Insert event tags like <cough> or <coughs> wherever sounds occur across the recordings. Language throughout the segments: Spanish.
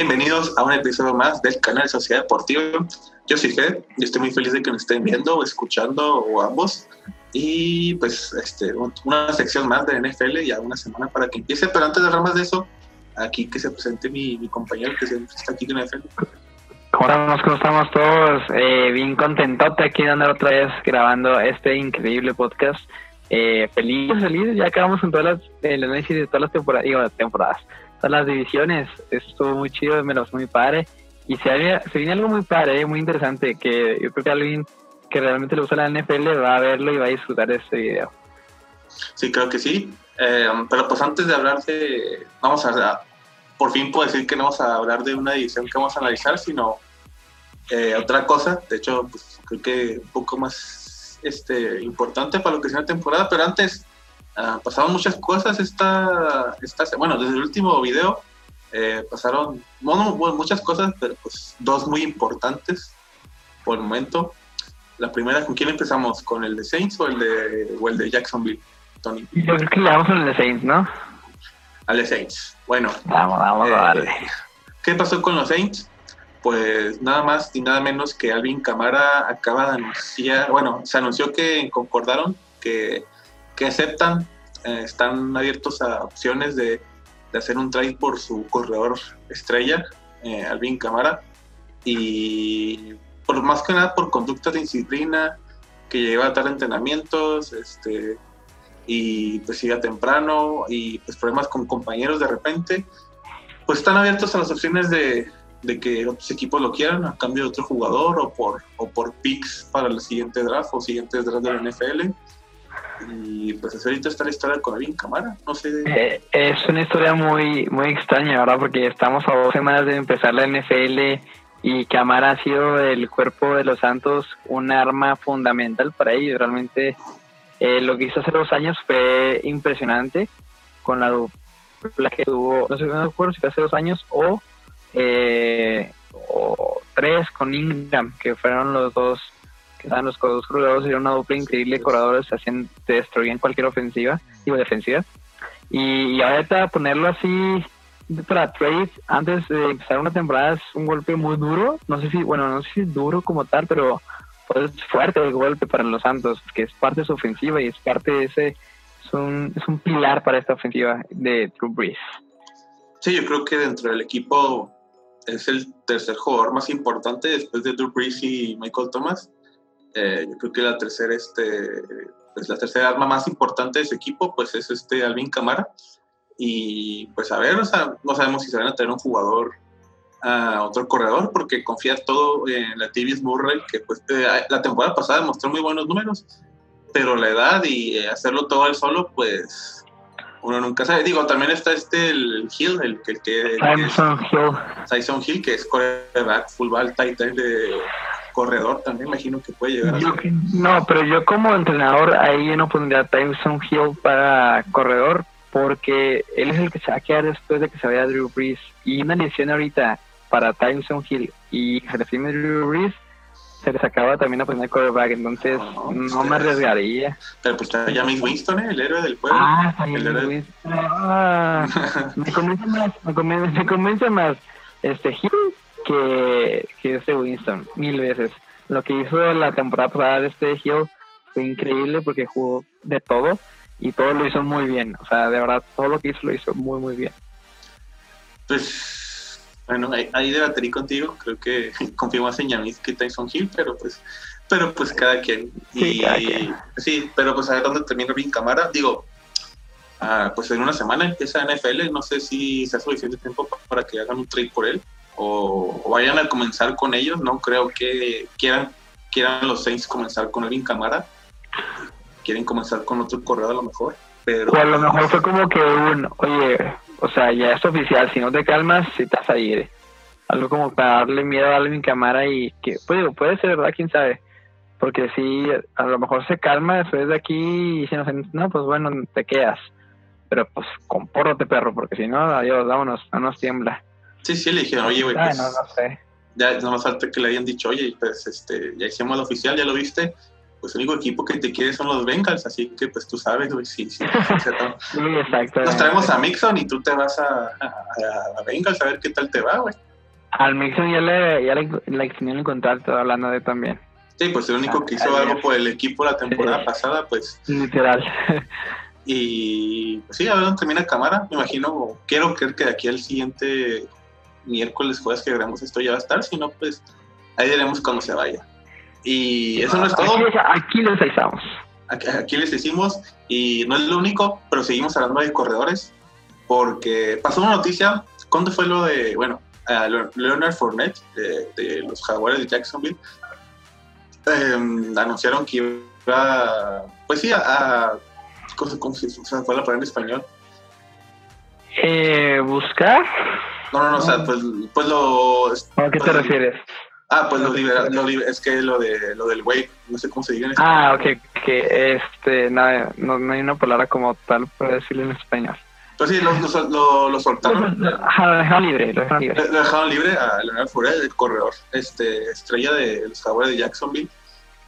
Bienvenidos a un episodio más del canal Sociedad Deportiva. Yo soy Jed y estoy muy feliz de que nos estén viendo escuchando o ambos. Y pues este, una sección más de NFL ya una semana para que empiece. Pero antes de hablar más de eso, aquí que se presente mi, mi compañero que siempre está aquí en NFL. ¿Cómo estamos todos? Eh, bien contentote aquí dando otra vez grabando este increíble podcast. Eh, feliz, feliz, ya acabamos con todas las, el análisis de todas las temporadas, digo, temporadas, todas las divisiones. Estuvo muy chido, me lo muy padre. Y se, se viene algo muy padre, muy interesante, que yo creo que alguien que realmente le gusta la NFL va a verlo y va a disfrutar de este video. Sí, creo que sí. Eh, pero pues antes de hablar de, vamos a, por fin puedo decir que no vamos a hablar de una edición que vamos a analizar, sino eh, otra cosa. De hecho, pues creo que un poco más este, importante para lo que sea la temporada, pero antes uh, pasaron muchas cosas esta, esta, bueno, desde el último video eh, pasaron bueno, muchas cosas, pero pues dos muy importantes por el momento. La primera, ¿con quién empezamos? ¿Con el de Saints o el de, o el de Jacksonville, Tony? Yo creo que le damos al de Saints, ¿no? Al de Saints. Bueno. Vamos, vamos a darle. ¿Qué pasó con los Saints? Pues nada más y nada menos que Alvin Camara acaba de anunciar, bueno, se anunció que concordaron que, que aceptan, eh, están abiertos a opciones de, de, hacer un trade por su corredor estrella, eh, Alvin Camara, y por más que nada por conducta de disciplina, que lleva a tal entrenamientos, este, y pues siga temprano, y pues problemas con compañeros de repente, pues están abiertos a las opciones de, de que otros equipos lo quieran a cambio de otro jugador o por, o por picks para el siguiente draft o siguientes draft de la NFL. Y pues ahorita está la historia con Alvin Camara, no sé. Eh, es una historia muy, muy extraña, ¿verdad? Porque estamos a dos semanas de empezar la NFL y Camara ha sido el cuerpo de los Santos un arma fundamental para ellos. Realmente eh, lo que hizo hace dos años fue impresionante con la dupla que tuvo, no sé no recuerdo si fue hace dos años o, eh, o tres con Ingram, que fueron los dos que estaban los dos corredores, era una dupla increíble corredores, hacían, destruían cualquier ofensiva, digo defensiva. Y, y ahorita ponerlo así para trade antes de empezar una temporada es un golpe muy duro. No sé si, bueno, no sé si es duro como tal, pero pues, es fuerte el golpe para los Santos, que es parte de su ofensiva y es parte de ese, es un, es un pilar para esta ofensiva de Drew Brees. Sí, yo creo que dentro del equipo es el tercer jugador más importante después de Drew Brees y Michael Thomas. Eh, yo creo que la tercera, este, pues la tercera arma más importante de ese equipo, pues es este Alvin Camara y pues a ver, o sea, no sabemos si se van a tener un jugador, a otro corredor, porque confía todo en la Tibius Murray, que pues eh, la temporada pasada demostró muy buenos números, pero la edad y eh, hacerlo todo él solo, pues uno nunca sabe. Digo, también está este, el Hill, el, el que... Tyson Hill. Tyson Hill, que es cornerback, fullback, tight end de corredor, también imagino que puede llegar a No, pero yo como entrenador ahí yo no pondría a Tyson Hill para corredor, porque él es el que se va a quedar después de que se vaya Drew Brees. Y una lesión ahorita para Tyson Hill y se le Drew Brees, se les acaba también a poner quarterback, entonces no, no me arriesgaría. Pero pues está James Winston, ¿eh? el héroe del pueblo. Ah, el héroe. Winston. Ah, me convence más, me convence, me convence más este Hill que, que este Winston, mil veces. Lo que hizo la temporada pasada de este Hill fue increíble porque jugó de todo y todo lo hizo muy bien. O sea, de verdad, todo lo que hizo lo hizo muy, muy bien. Pues, bueno, ahí, debaterí contigo. Creo que <laughs> confío más en Yamis que Tyson Hill, pero pues, pero pues cada quien. Sí, y, sí pero pues a ver dónde termina bien Cámara. Digo, ah, pues en una semana empieza NFL. No sé si sea suficiente tiempo para que hagan un trade por él o, vayan a comenzar con ellos. No creo que quieran, quieran los Saints comenzar con Elvin Camara quieren comenzar con otro correo a lo mejor. Pero... A lo mejor fue como que un, oye, o sea, ya es oficial, si no te calmas, si estás ahí. Algo como para darle miedo a alguien cámara y que, pues puede ser verdad, quién sabe. Porque si a lo mejor se calma después de aquí y si no, no, pues bueno, te quedas. Pero pues compórtate, perro, porque si no, adiós, vámonos, no nos tiembla. Sí, sí, le dijeron, oye, güey, pues, no, no sé. Ya no más falta que le hayan dicho, oye, pues este, ya hicimos el oficial, ya lo viste, pues el único equipo que te quiere son los Bengals, así que pues tú sabes, güey, <laughs> sí, sí. exacto. Nos traemos a Mixon y tú te vas a, a, a, Bengals a ver qué tal te va, güey. Al Mixon ya le, ya le, le extendieron el contrato, hablando de también. Sí, pues el único que hizo algo por el equipo la temporada pasada, pues. Literal. Y pues sí, a ver dónde termina cámara. Me imagino, quiero creer que de aquí al siguiente miércoles, jueves que grabemos esto ya va a estar. Si no, pues ahí veremos cuando se vaya. Y eso no es todo. Aquí, les avisamos. Aquí, aquí les decimos, y no es lo único, pero seguimos hablando de corredores, porque pasó una noticia. ¿Cuándo fue lo de, bueno, a Leonard Fournette de, de los Jaguares de Jacksonville? eh, anunciaron que iba, pues sí, a, a ¿cómo, se- cómo se o sea, fue la palabra en español? Eh, ¿Buscar? No, no, no, o sea, pues, pues lo, ¿A qué te pues, refieres? ah, pues lo libera, lo liber- es que lo de, lo del wave, no sé cómo se diga en Ah, ok, que este, no, no, no hay una palabra como tal para decirlo en español. Pues sí, lo, lo, lo- soltaron, <laughs> lo dejaron libre, lo dejaron libre. lo dejaron libre a Leonard Fournette, el corredor, este, estrella de los Jaguares de Jacksonville,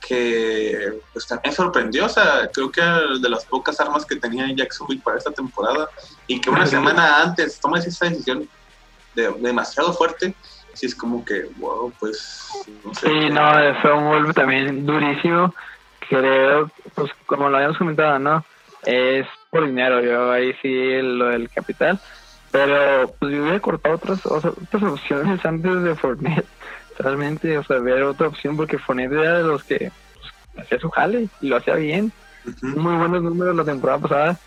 que pues también sorprendió, o sea, creo que de las pocas armas que tenía en Jacksonville para esta temporada y que una <laughs> semana antes tomas esa decisión de, demasiado fuerte, sí es como que, wow, pues, no sé. Sí, no, fue un golpe también durísimo. Creo, pues como lo habíamos comentado, ¿no? Es por dinero, yo ahí sí lo del capital. Pero pues yo hubiera cortado otras, otras opciones antes de Fournette. <laughs> Realmente, o sea, ver otra opción porque Fournette era de los que pues, hacía su jale y lo hacía bien. Muy buenos números la temporada pasada.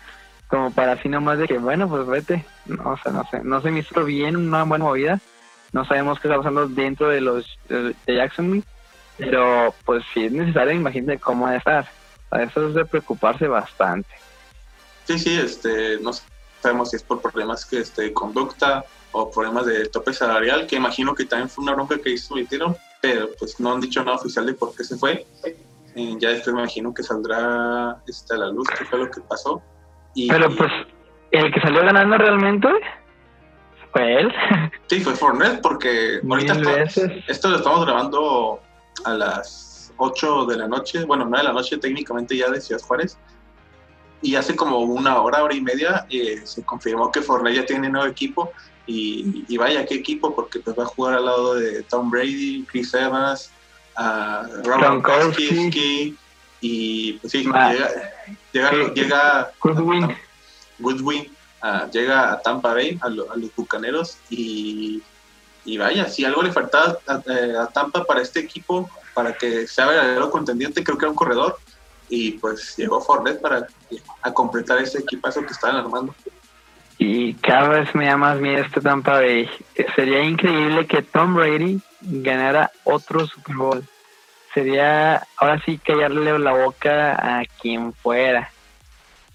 Como para así nomás de que, bueno, pues vete. No, o sea, no sé, no se me hizo bien una buena movida. No sabemos qué está pasando dentro de los de, Jacksonville. Pero pues si es necesario, imagínate cómo va a estar. A eso es de preocuparse bastante. Sí, sí, este, no sabemos si es por problemas que, este, de conducta o problemas de tope salarial, que imagino que también fue una bronca que hizo metieron, pero pues no han dicho nada oficial de por qué se fue. Eh, ya después me imagino que saldrá este, a la luz qué fue lo que pasó. Y, Pero pues el que salió ganando realmente fue él. <laughs> Sí, fue Fornet, porque ahorita esto, esto lo estamos grabando a las 8 de la noche, bueno, 9 de la noche técnicamente ya de Ciudad Juárez. Y hace como una hora, hora y media, eh, se confirmó que Fornet ya tiene nuevo equipo. Y, y vaya, qué equipo, porque pues va a jugar al lado de Tom Brady, Chris Evans, Robert Gronkowski. Y pues sí, Ma- llega, llega, llega Goodwin. Goodwin ah, llega a Tampa Bay, a, lo- a los Bucaneros, y, y vaya, si algo le faltaba a, eh, a Tampa para este equipo, para que sea verdadero contendiente, creo que era un corredor, y pues llegó Fornet para a completar ese equipazo que estaban armando. Y cada vez me da más miedo este Tampa Bay. Sería increíble que Tom Brady ganara otro Super Bowl. Sería ahora sí callarle la boca a quien fuera.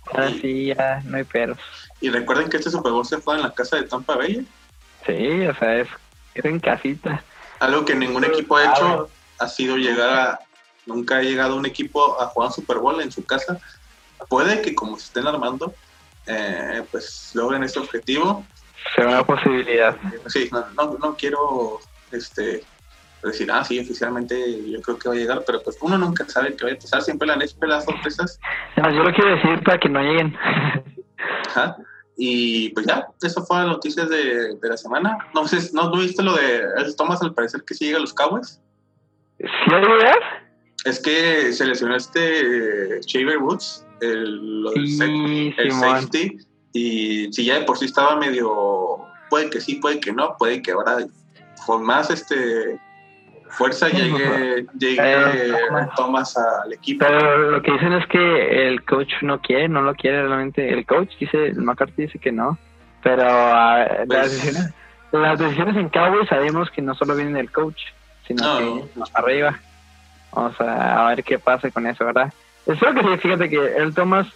Ahora sí ya no hay peros. Y recuerden que este Super Bowl se fue en la casa de Tampa Bay. Sí, o sea, es, es en casita. algo que ningún equipo ha hecho ha sido llegar a, nunca ha llegado un equipo a jugar Super Bowl en su casa. Puede que como se estén armando, eh, pues logren ese objetivo. Será una posibilidad. Sí, no, no, no quiero este, decir, ah, sí, oficialmente yo creo que va a llegar, pero pues uno nunca sabe qué va a pasar. Siempre la NSP las sorpresas. No, yo lo quiero decir para que no lleguen. Ajá. Y pues ya, eso fue las noticias de, de la semana. No sé, ¿no, ¿no viste lo de Thomas? Al parecer que sí llega a los Cowboys. ¿Sí? Es que se lesionó este eh, Shaver Woods, el, lo del Sí, sec- el safety, y si ya de por sí estaba medio, puede que sí, puede que no, puede que ahora con más este fuerza llegue, llegue Eh, Thomas al equipo. Pero lo que dicen es que el coach no quiere, no lo quiere realmente. El coach dice, el McCarthy dice que no. Pero ah, las, Pues- decisiones, las decisiones en Cowboys sabemos que no solo vienen del coach, sino No. que más para arriba. Vamos a, a ver qué pasa con eso, ¿verdad? Espero que sí, fíjate que el Thomas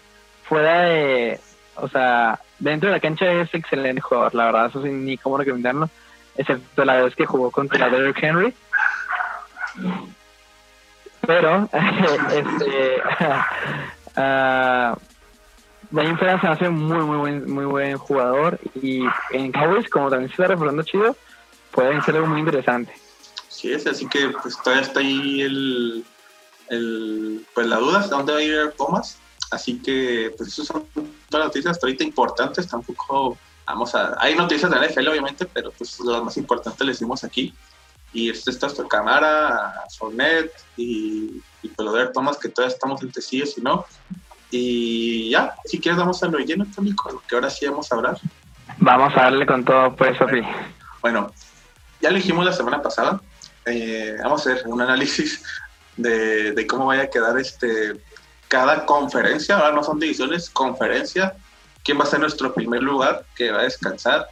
fuera de, o sea, dentro de la cancha es excelente jugador, la verdad, eso sin ni cómo recomendarlo, excepto la vez que jugó contra Derrick Henry. Pero, <laughs> este, ahí en fuera se hace muy, muy buen, muy buen jugador y en Cowboys, como también se está reforzando chido, pueden ser algo muy interesante. Sí, es así que pues todavía está ahí el, el pues la duda de dónde va a ir Thomas. Así que pues esas son todas las noticias hasta ahorita importantes, tampoco Vamos a, hay noticias de la NFL obviamente, pero pues lo más importante le decimos aquí. Y este está nuestra cámara, Sonet y, y Peloder Thomas, que todavía estamos entre sí y no. Y ya, si quieres vamos a lo lleno, Tónico, que ahora sí vamos a hablar. Vamos a darle con todo, pues, Sofi. Bueno, ya lo dijimos la semana pasada. Eh, vamos a hacer un análisis de, de, cómo vaya a quedar este cada conferencia. Ahora no son divisiones, conferencia. ¿Quién va a ser nuestro primer lugar que va a descansar?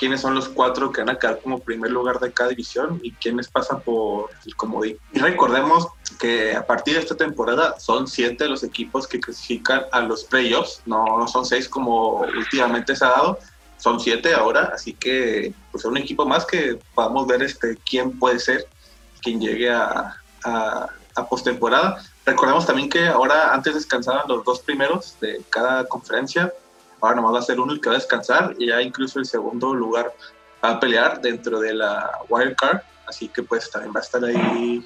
Quiénes son los cuatro que van a quedar como primer lugar de cada división y quiénes pasan por el comodín. Y recordemos que a partir de esta temporada son siete los equipos que clasifican a los playoffs, no, no son seis como últimamente se ha dado, son siete ahora, así que pues un equipo más que podamos ver este quién puede ser quien llegue a, a, a postemporada. Recordemos también que ahora antes descansaban los dos primeros de cada conferencia, ahora nomás va a ser uno el que va a descansar y ya incluso el segundo lugar va a pelear dentro de la wild card, así que pues también va a estar ahí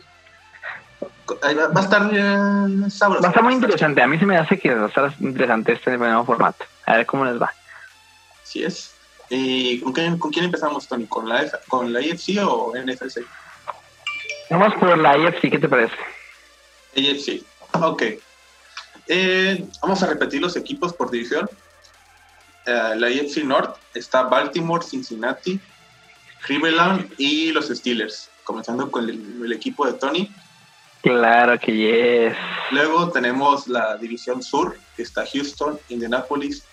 va a estar bien sabroso. Va a estar muy interesante. A mí se me hace que va a estar interesante este nuevo formato. A ver cómo les va. Así es. ¿Y con quién, con quién empezamos, Tony? ¿Con la, ¿Con la IFC o NFC? Vamos por la IFC, ¿qué te parece? IFC, ok. Eh, vamos a repetir los equipos por división. Uh, la IFC North está Baltimore, Cincinnati, Cleveland y los Steelers, comenzando con el, el, equipo de Tony. Claro que yes. Luego tenemos la división sur, que está Houston, Indianapolis,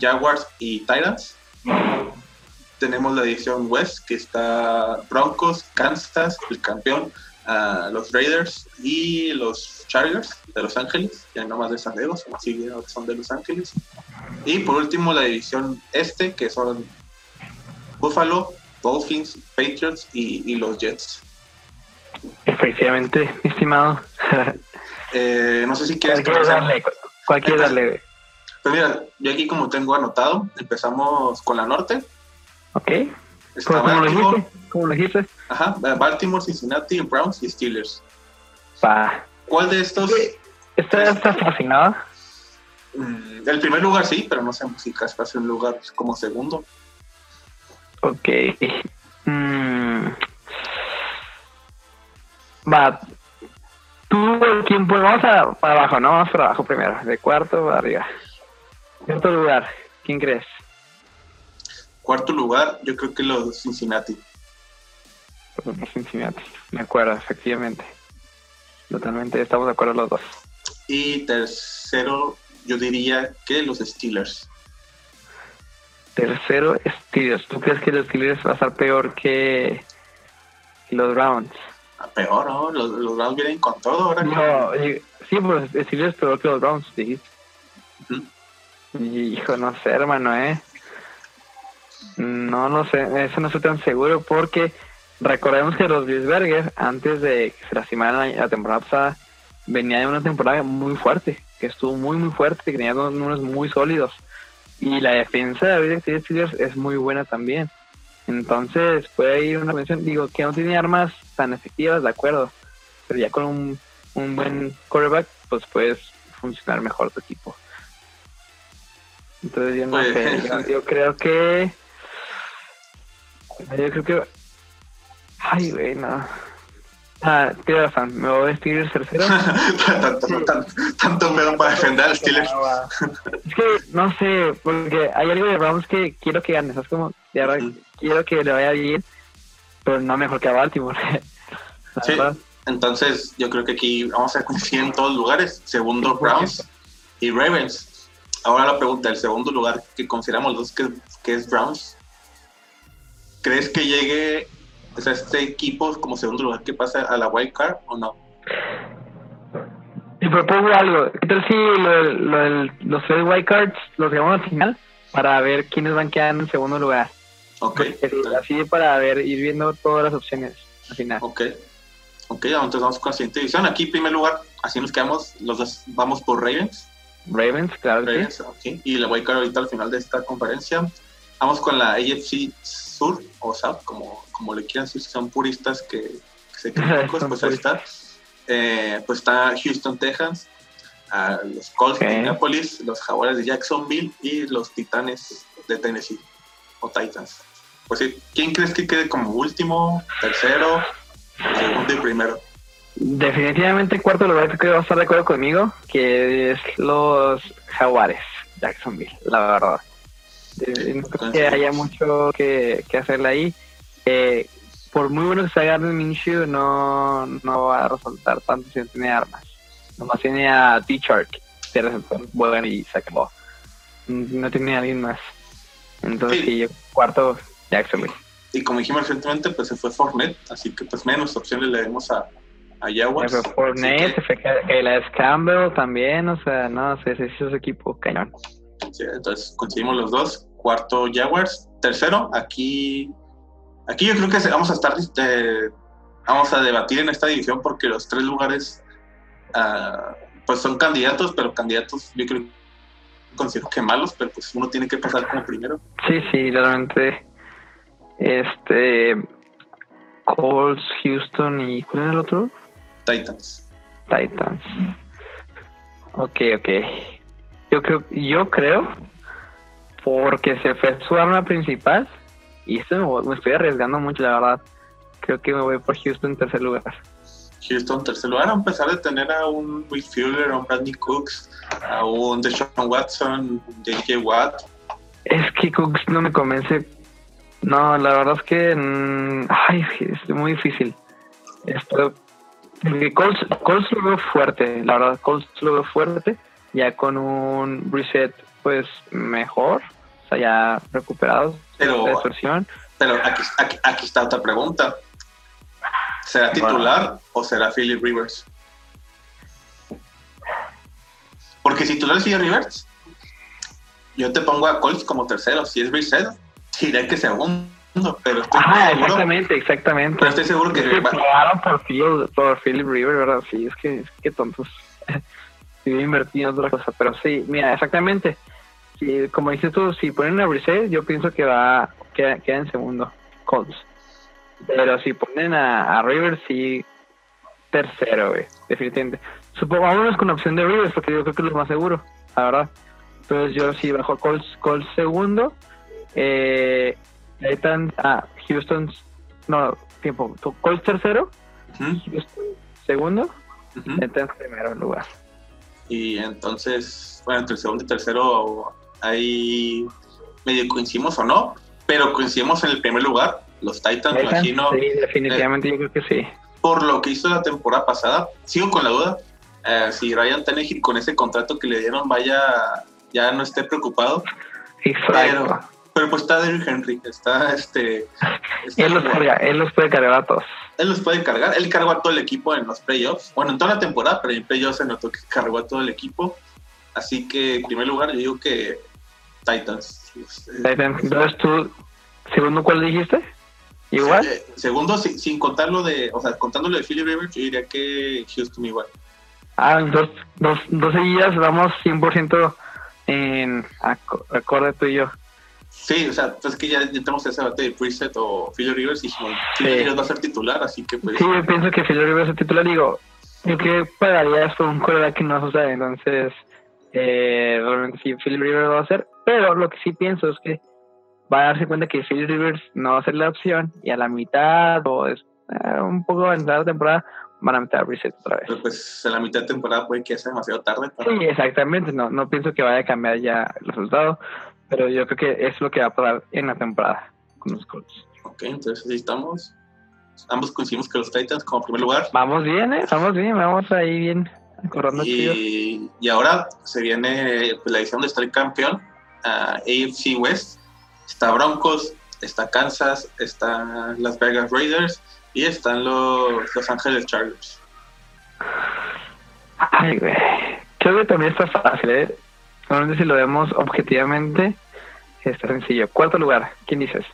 Jaguars y Titans. Tenemos la división west, que está Broncos, Kansas, el campeón, los Raiders y los Chargers de Los Ángeles, ya no más de San Diego, así son de Los Ángeles. Y por último la división este, que son Buffalo, Dolphins, Patriots y, y los Jets. Efectivamente, estimado. <laughs> eh, no sé si quieres... Cualquier darle, cualquier darle. Pues mira, yo aquí como tengo anotado, empezamos con la norte. Ok. ¿Cómo, lo dijiste? ¿Cómo lo dijiste? Ajá, Baltimore, Cincinnati, Browns y Steelers. Pa. ¿Cuál de estos? ¿Esta está fascinada? Mm, el primer lugar sí, pero no sé si pase un lugar como segundo. Ok. Mm. Va. Tú, ¿quién pues? Vamos a, para abajo, ¿no? Vamos para abajo primero. De cuarto para arriba. Cuarto lugar. ¿Quién crees? Cuarto lugar, yo creo que los Cincinnati. Los Cincinnati. Me acuerdo, efectivamente. Totalmente, estamos de acuerdo los dos. Y tercero, yo diría que los Steelers. Tercero, Steelers. ¿Tú crees que los Steelers va a estar peor que los Browns? Ah, peor, ¿no? Los, los, Browns vienen con todo ahora. No, que... sí, pues Steelers es peor que los Browns, dijiste. Uh -huh. Hijo, no sé, hermano, ¿eh? No lo sé, eso no estoy tan seguro porque recordemos que los Bisberger, antes de que se lastimaran la temporada pasada, venía de una temporada muy fuerte, que estuvo muy, muy fuerte, que tenía unos números muy sólidos. Y la defensa de David Steelers es muy buena también. Entonces puede ir una mención, digo, que no tiene armas tan efectivas, de acuerdo, pero ya con un, un buen quarterback, pues puedes funcionar mejor tu equipo. Entonces yo no Pues- sé, yo, yo creo que... Yo creo que... Ay, güey, no. Ah, tienes razón, me voy a vestir el tercero. <laughs> tanto, tanto, tanto miedo para defender al Steelers. Es que no sé, porque hay algo de Browns que quiero que gane, ¿sabes? Como, de verdad, quiero que le vaya bien, pero no mejor que a Baltimore. <laughs> Sí. verdad. Entonces, yo creo que aquí vamos a coincidir en todos lugares. Segundo, Browns y Ravens. Ahora la pregunta, el segundo lugar que consideramos los dos que, que es Browns. ¿Crees que llegue o sea, este equipo como segundo lugar que pasa a la wild card o no? Y propongo algo, ¿qué tal si lo, lo los tres white cards los llevamos al final para ver quiénes van quedando en segundo lugar? Ok, Así para ver, ir viendo todas las opciones al final. ok. Ok, entonces vamos con la siguiente división. Aquí, primer lugar, así nos quedamos. Los dos vamos por Ravens. Ravens, claro sí. Ravens, ok. Y la wild card ahorita al final de esta conferencia. Vamos con la AFC Sur o South, como, como le quieran decir, si son puristas que, que se <laughs> creen pues ahí está. Eh, pues está Houston Texans, ah, los Colts de. Indianapolis, los Jaguares de Jacksonville y los Titanes de Tennessee. o Titans. Pues sí, ¿quién crees que quede como último, tercero, segundo y primero? Definitivamente cuarto lugar creo que va a estar de acuerdo conmigo, que es los Jaguares, Jacksonville, la verdad. No creo que haya mucho que, que hacerle ahí. Eh, por muy bueno que sea Gardner Minshew, no, no va a resultar tanto si no tiene armas. Nomás tiene a T-Shark, que resultó bueno y se acabó. No tiene a alguien más. Entonces, sí, yo, cuarto, Jacksonville. Y como dijimos recientemente, pues se fue Fournette, así que pues menos opciones le demos a, a Jaguars. Se fue Fournette, se fue Kayla Campbell también, o sea, no, se, se hizo su equipo cañón. Sí, entonces conseguimos los dos. Cuarto, Jaguars. Tercero, aquí Aquí yo creo que vamos a estar, este, vamos a debatir en esta división porque los tres lugares, uh, pues son candidatos, pero candidatos yo creo considero que malos, pero pues uno tiene que pasar como primero. Sí, sí, realmente. Este. Colts, Houston y ¿cuál era el otro? Titans. Titans. Ok, ok. Yo creo, yo creo, porque se fue su arma principal, y esto me, estoy arriesgando mucho, la verdad. Creo que me voy por Houston en tercer lugar. Houston en tercer lugar, a pesar de tener a un Will Fuller, a un Bradley Cooks, a un Deshaun Watson, DJ Watt. Es que Cooks no me convence. No, la verdad es que. Mm, ay, es muy difícil. Esto. Colts, Colts lo veo fuerte, la verdad, Colts lo veo fuerte. Ya con un reset, pues mejor. O sea, ya recuperados pero, pero aquí, aquí, está otra pregunta. ¿Será titular o será Philip Rivers? Porque si titular es Philip Rivers, yo te pongo a Colts como tercero. Si es Brissett, diré que segundo. Pero estoy seguro, exactamente, exactamente. Pero estoy seguro que. Es por, Phil, por Philip Rivers, ¿verdad? Sí, es que, es que tontos. <laughs> Si hubiera invertido en otra cosa. Pero sí, mira, exactamente como dices tú, si ponen a Brissett, yo pienso que va queda, queda en segundo, Colts. Pero si ponen a, a Rivers, sí, tercero, güey, definitivamente. Supongamos con opción de Rivers, porque yo creo que es lo más seguro, la verdad. Entonces yo sí bajo Colts, Colts segundo, eh, Titans, ah, Houston, no, tiempo, Colts tercero, Houston segundo, uh primero lugar. Y entonces, bueno, entre el segundo y tercero ahí medio coincidimos o no, pero coincidimos en el primer lugar, los Titans, imagino. Sí, definitivamente yo creo que sí. Por lo que hizo la temporada pasada, sigo con la duda. Eh, si Ryan Tannehill con ese contrato que le dieron vaya, ya no esté preocupado. Pero, pero pues está Derrick Henry, está este. él, los carga, él los puede cargar a todos. Él los puede cargar, él cargó a todo el equipo en los playoffs. Bueno, en toda la temporada, pero en playoffs se notó que cargó a todo el equipo. Así que, en primer lugar, yo digo que Titans. Titans. Entonces, ¿tú, segundo cuál dijiste? ¿Igual? Eh, segundo, sin, sin contarlo de, o sea, contándolo de Philly Rivers, yo diría que Houston igual. Ah, dos, dos, dos seguidas vamos 100% en acorde tú y yo. Sí, o sea, pues que ya, ya tenemos ese debate de preset o Philly Rivers y Philly Rivers va a ser titular, así que pues... Sí, yo pienso que Philly Rivers es titular, digo, yo que pagaría por un coreback que no sucede, entonces eh, realmente sí, Philip Rivers va a ser, pero lo que sí pienso es que va a darse cuenta que Philip Rivers no va a ser la opción y a la mitad o es, eh, un poco avanzada la temporada van a meter a Reset otra vez. Pero pues en la mitad de temporada puede que sea demasiado tarde. Sí, exactamente, no, no pienso que vaya a cambiar ya el resultado, pero yo creo que es lo que va a pasar en la temporada con los Colts. Ok, entonces ahí estamos. Ambos coincidimos que los Titans como primer lugar. Vamos bien, ¿eh? Vamos bien, vamos ahí bien. Y, y, ahora se viene pues, la edición de estar campeón, a AFC West. Está Broncos, está Kansas, están Las Vegas Raiders y están los Los Ángeles Chargers. Ay, güey. Creo que también está fácil, ¿eh? Normalmente si lo vemos objetivamente, está sencillo. Cuarto lugar, ¿quién dices?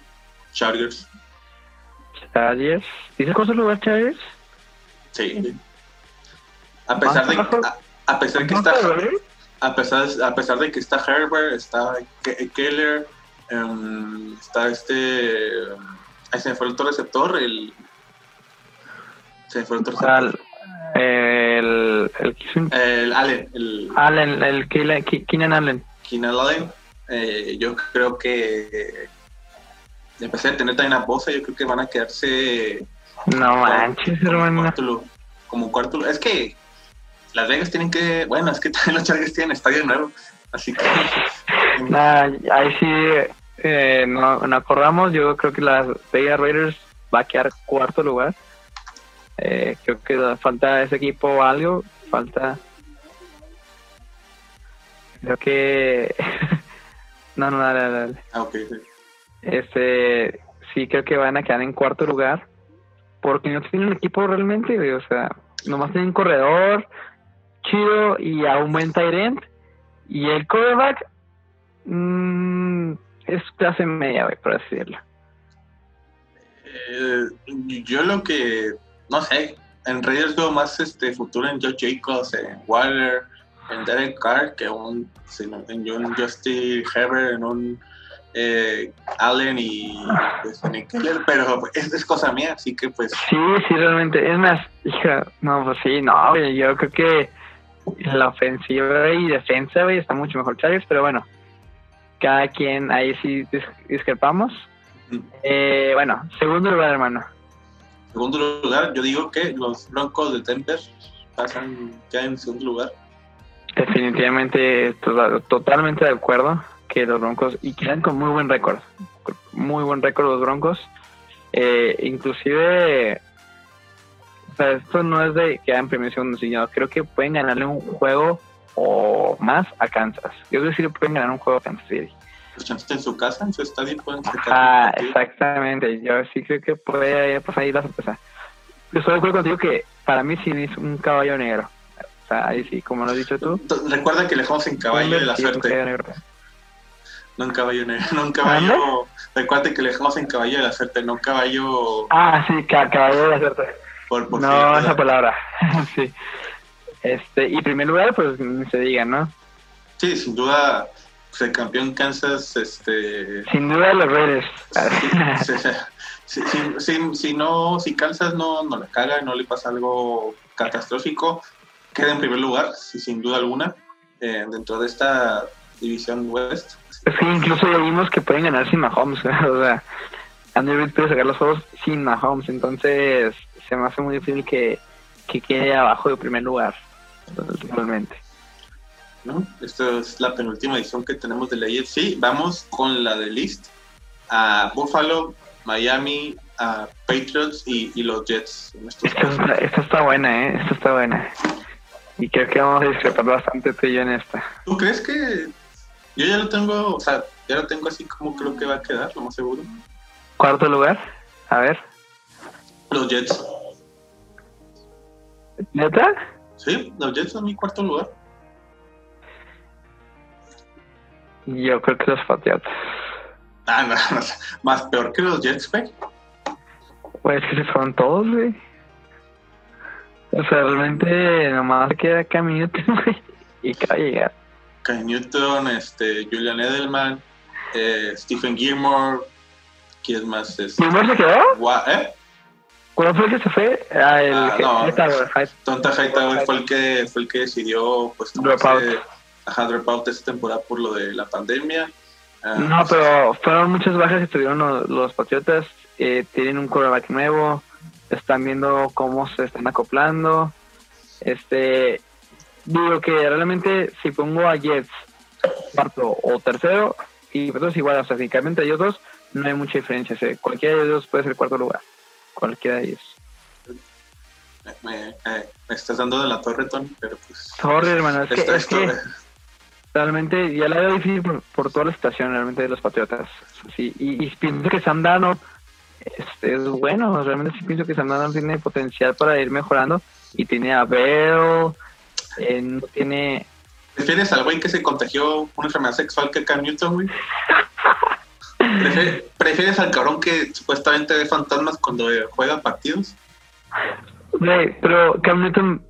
Chargers. Chargers. ¿Dices cuarto lugar Chargers? Sí. A pesar de, a, pesar que está a pesar, a pesar de que está Herbert, está Keller, um, está este ahí se me fue el otro receptor, el se me fue el otro receptor. El, el, el, Allen, el Allen, el Keenan Allen. Keenan Allen, eh, yo creo que empecé a tener también a Bosa, yo creo que van a quedarse No manches, como hermano. cuarto, como cuarto lu- Es que Las Vegas tienen que, bueno, es que <laughs> también los Chargers tienen estadio nuevo, así que Nah, <laughs> ahí sí eh, no, no acordamos. Yo creo que las Vegas Raiders va a quedar cuarto lugar. Eh, creo que falta ese equipo algo. Falta. Creo que. <laughs> no, no, dale, dale, ah, ok, sí. Este, sí creo que van a quedar en cuarto lugar. Porque no tienen equipo realmente, O sea, nomás tienen corredor chido y a un buen tight end. Y el quarterback mm, es clase media, güey, por así decirlo. Eh, yo lo que, no sé, en Raiders veo más este futuro en Joe Jacobs, en Waller, en Derek Carr, que un, en un Justin Herbert, en un eh, Allen y pues, en Keller, pero es, es cosa mía, así que pues Sí, sí, realmente. Es más, hija, no, pues sí, no, yo creo que la ofensiva y defensa, güey, está mucho mejor Chargers, pero bueno, cada quien ahí sí dis- discrepamos. Eh, bueno, segundo lugar, hermano. segundo lugar, yo digo que los Broncos de Denver pasan ya en segundo lugar. Definitivamente, to- totalmente de acuerdo que los Broncos, y quedan con muy buen récord, muy buen récord los Broncos. Eh, inclusive, o sea, esto no es de que en primera y segundo, sino creo que pueden ganarle un juego o más a Kansas. Yo le pueden ganar un juego a Kansas City. Los chances en su casa, en su estadio, pueden sacar Ah, exactamente. Yo sí creo que puede pasar ahí la sorpresa. Yo estoy de acuerdo contigo que para mí sí es un caballo negro. O sea, ahí sí, como lo has dicho tú. Recuerda que le dejamos en caballo de la sí, un suerte. caballo negro. No un caballo negro, <laughs> no un caballo. Recuerda que le dejamos en caballo de la suerte, no un caballo Ah, sí, ca- caballo de la suerte. Por, por no, esa palabra. <laughs> sí. Este, y primer lugar, pues se diga, ¿no? Sí, sin duda, pues, el campeón Kansas, este. Sin duda los Raiders. si, <laughs> si- si- no, si Kansas no, no la caga, no le pasa algo catastrófico, queda en primer lugar, sí, sin duda alguna, eh, dentro de esta división West. es que incluso ya vimos que pueden ganar sin Mahomes. <laughs> o sea, Andy Reid puede sacar los juegos sin Mahomes. Entonces, se me hace muy difícil que, que quede abajo de primer lugar. Realmente. ¿no? Esta es la penúltima edición que tenemos de la AFC. Vamos con la de list a Buffalo, Miami, a Patriots y, y los Jets. Esta está, esta está buena, ¿eh? Esta está buena. Y creo que vamos a discrepar bastante tú y yo en esta. ¿Tú crees que yo ya lo tengo, o sea, ya lo tengo así como creo que va a quedar, lo más seguro? Cuarto lugar. A ver. Los Jets. ¿Neta? Sí, los Jets son mi cuarto lugar. Yo creo que los Patriotas. Ah, no, <laughs> no, más peor que los Jets, güey. Pues que se fueron todos, güey. O sea, realmente nomás queda Cam <laughs> güey. Y que va a llegar. Cam Newton, este, Julian Edelman, eh, Stephen Gilmore, ¿quién más es? ¿Primero se quedó? ¿Eh? ¿Cuál fue el que se fue? Ah, el Ah, no. Tonta Hightower fue el que fue el que decidió pues tomarse out. ajá, drop out esta temporada por lo de la pandemia. Ah, No, pero fueron muchas bajas que tuvieron los, los Patriotas. Eh, tienen un quarterback nuevo. Están viendo cómo se están acoplando. Este, digo que realmente si pongo a Jets cuarto o tercero y Patriotas igual, o sea, si cambian entre ellos dos, no hay mucha diferencia. O sea, cualquiera de ellos dos puede ser cuarto lugar. Cualquiera de ellos. me, estás dando de la torre, Tony, pero pues Sorry, hermano, es que, es que realmente ya la veo difícil por, por toda la situación realmente de los Patriotas. Sí, y, y pienso que Sam Darnold es, es bueno, realmente sí pienso que Sam Darnold tiene potencial para ir mejorando y tiene a eh, no tiene... ¿Prefieres al güey que se contagió una enfermedad sexual que Cam Newton, güey? <laughs> Prefier- ¿Prefieres al cabrón que supuestamente ve fantasmas cuando eh, juega partidos? Güey, pero Cam Newton,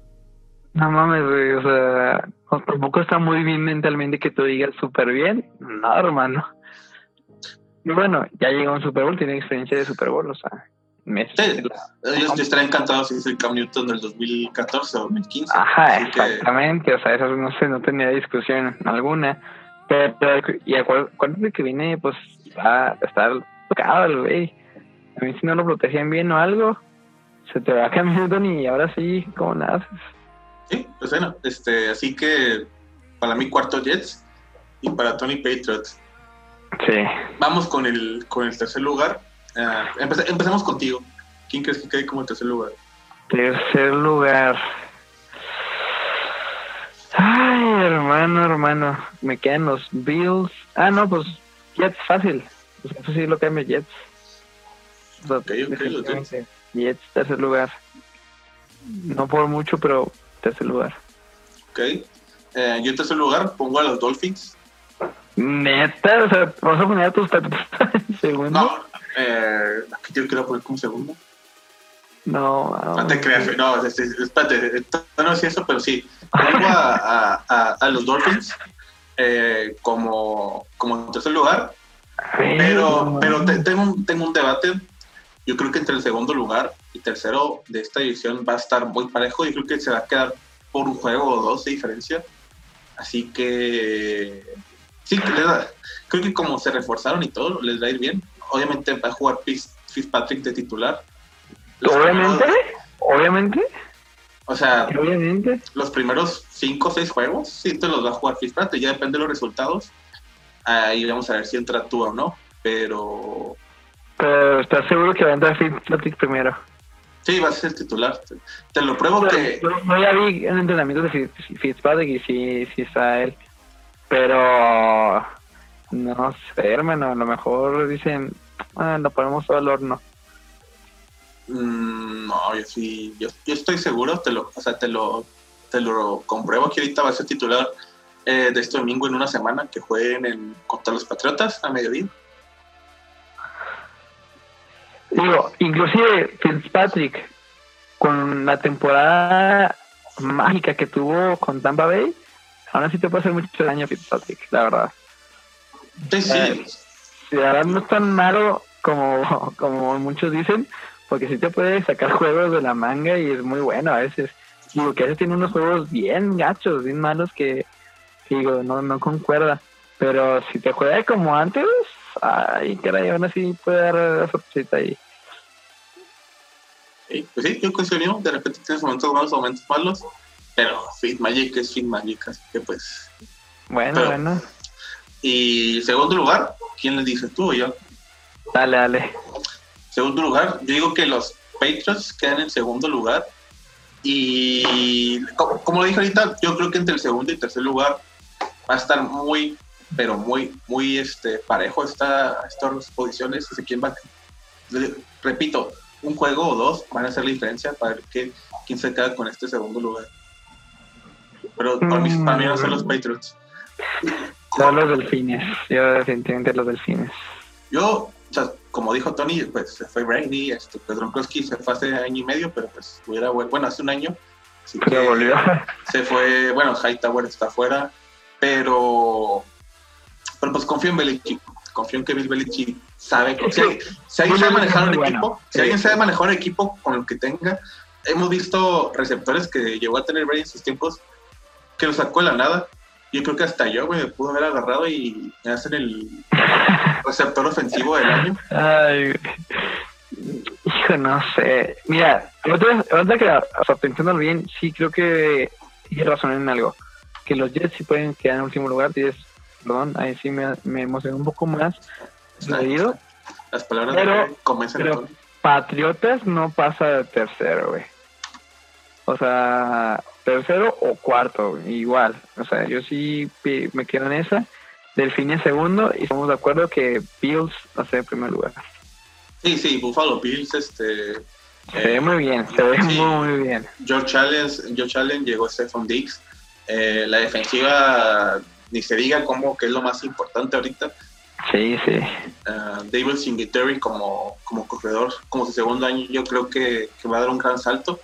no mames, güey, o sea, tampoco está muy bien mentalmente que tú digas súper bien, no, hermano. Y bueno, ya llegó a un Super Bowl, tiene experiencia de Super Bowl, o sea, me Sí. Ellos yo estaría encantado si es el Cam Newton del 2014 o 2015. Ajá, que- exactamente, o sea, eso no sé, no tenía discusión alguna. Pero, pero y acuérdate que viene, pues, va a estar tocado el güey. A mí si no lo protegían bien o algo, se te va cambiando y ahora sí, ¿cómo naces? Sí, pues bueno, este, así que para mí cuarto Jets y para Tony Patriots. Sí. Vamos con el, con el tercer lugar. Uh, empecemos contigo. ¿Quién crees que quede como tercer lugar? Tercer lugar. Ay, hermano, hermano. Me quedan los Bills. Ah, no, pues Jets fácil. Pues eso sí lo cambio Jets. Ok, ok, Jets, tercer lugar. No por mucho, pero tercer lugar. Ok. Eh, yo en tercer lugar pongo a los Dolphins. Neta, o sea, vamos a poner a tus en segundo. No, eh, yo quiero poner como segundo. No, no te creas, no, espérate, no es eso, pero sí. Pongo a, a, a, los Dolphins eh, como, como tercer lugar, pero, pero tengo, un, tengo un debate. Yo creo que entre el segundo lugar y tercero de esta división va a estar muy parejo. Yo creo que se va a quedar por un juego o dos de diferencia. Así que sí, creo que como se reforzaron y todo, les va a ir bien. Obviamente va a jugar Fitzpatrick de titular. obviamente, obviamente. O sea, obviamente. los primeros cinco o seis juegos, sí te los va a jugar Fitzpatrick, ya depende de los resultados. Ahí vamos a ver si entra tú o no, pero... Pero estás seguro que va a entrar Fitzpatrick primero. Sí, va a ser titular. Te, lo pruebo que... No, ya vi en entrenamiento de Fitzpatrick y sí, sí está él. Pero... No sé, hermano, a lo mejor dicen, ah, lo ponemos todo al horno. Mm, no, yo sí, yo, yo, estoy seguro, te lo, o sea, te lo, te lo compruebo que ahorita va a ser titular eh, de este domingo en una semana que jueguen en, contra los Patriotas a mediodía. Digo, inclusive Fitzpatrick, con la temporada mágica que tuvo con Tampa Bay, aún así te puede hacer mucho daño Fitzpatrick, la verdad. Sí, sí. Eh, la verdad no es tan malo como, como muchos dicen, porque sí te puede sacar <laughs> juegos de la manga y es muy bueno a veces. Digo que a veces tiene unos juegos bien gachos, bien malos que, digo, no, no concuerda. Pero si te juega como antes, ay, caray, aún así puede dar la sorpresita ahí. pues sí, yo considero, de repente tienes momentos buenos, momentos malos, pero Fit Magic es Fit Magic, así que pues. Bueno, bueno. Y segundo lugar, ¿quién le dices tú o yo? Dale, dale. Segundo lugar, yo digo que los Patriots quedan en segundo lugar. Y como, lo dije ahorita, yo creo que entre el segundo y tercer lugar va a estar muy, pero muy, muy este, parejo esta, estas posiciones. quién va. Repito, un juego o dos van a hacer la diferencia para ver qué, quién se queda con este segundo lugar. Pero para mí, para mí van a ser los Patriots. Son los delfines, yo definitivamente los delfines. Yo, o sea, como dijo Tony, pues se fue Brady, este, Pedro Kroski se fue hace año y medio, pero pues hubiera, bueno, hace un año. pero volvió. <laughs> Se fue, bueno, Hightower está afuera, pero, pero pues confío en Belichick, confío en que Bill Belichick sabe que, si, alguien sabe manejar un equipo, si alguien sabe manejar un equipo con lo que tenga, hemos visto receptores que llegó a tener Brady en sus tiempos, que lo sacó de la nada, yo creo que hasta yo, güey, me pudo haber agarrado y me hacen el receptor ofensivo del año. Ay, hijo, no sé. Mira, ahorita que, o sea, pensándolo bien, sí creo que tienes razón en algo. Que los Jets sí pueden quedar en último lugar. Tienes, perdón, ahí sí me, me emocionó un poco más. Leído. Las palabras pero, pero Patriotas no pasa de tercero, güey. O sea, tercero o cuarto, igual. O sea, yo sí me quedo en esa. Delfines segundo y estamos de acuerdo que Bills va a ser en primer lugar. Sí, sí, Buffalo Bills, este... Se ve muy bien, se ve muy, bien. George Allen, George Allen llegó Stephon Diggs. Eh, la defensiva, ni se diga cómo que es lo más importante ahorita. Sí, sí. Uh, David Singletary como, como corredor, como su segundo año, yo creo que, que va a dar un gran salto.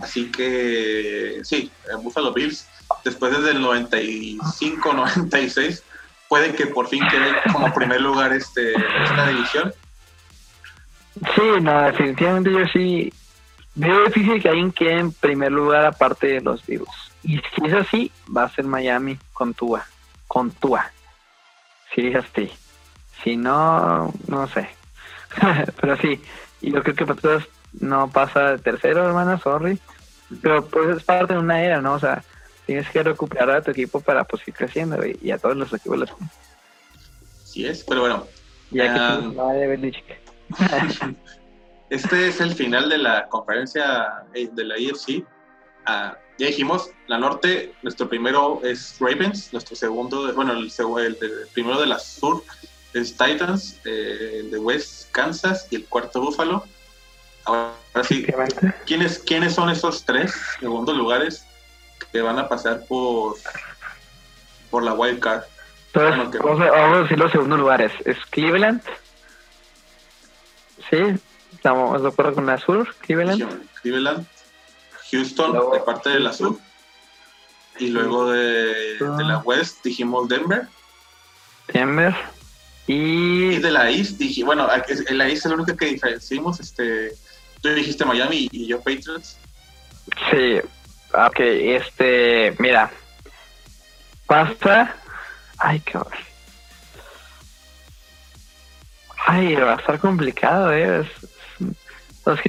Así que sí, Buffalo Bills, después desde el 95, 96, puede que por fin quede como primer lugar este, esta división. Sí, no, definitivamente yo sí veo difícil que alguien quede en primer lugar aparte de los Bills. Y si es así, va a ser Miami con Tua, con Tua. Si es así. Si no, no sé. <laughs> pero sí, yo creo que Patriotas no pasa de tercero, hermana, sorry. Pero pues es parte de una era, ¿no? O sea, tienes que recuperar a tu equipo para pues ir creciendo y a todos los equipos los Sí es, pero bueno. Ya que ah, de <laughs> Este es el final de la conferencia eh, de la EFC. Ah, ya dijimos, la norte, nuestro primero es Ravens, nuestro segundo, bueno, el, el, primero de la sur es Titans, eh, el de West Kansas y el cuarto Buffalo. Ahora sí, ¿quiénes, ¿quiénes son esos tres segundos lugares que van a pasar por, por la wild card? vamos, a, decir los segundos lugares. Es Cleveland. Sí, estamos de acuerdo con la sur, Cleveland. Cleveland. Houston, de parte de la sur. Y luego de, la West dijimos Denver. Denver. Y, de la East dije, bueno, en la East es lo único que diferenciamos, este, tú dijiste Miami y yo Patriots. Sí, ok, este, mira, pasa Ay, cabrón. Ay, va a estar complicado, ¿eh? Es,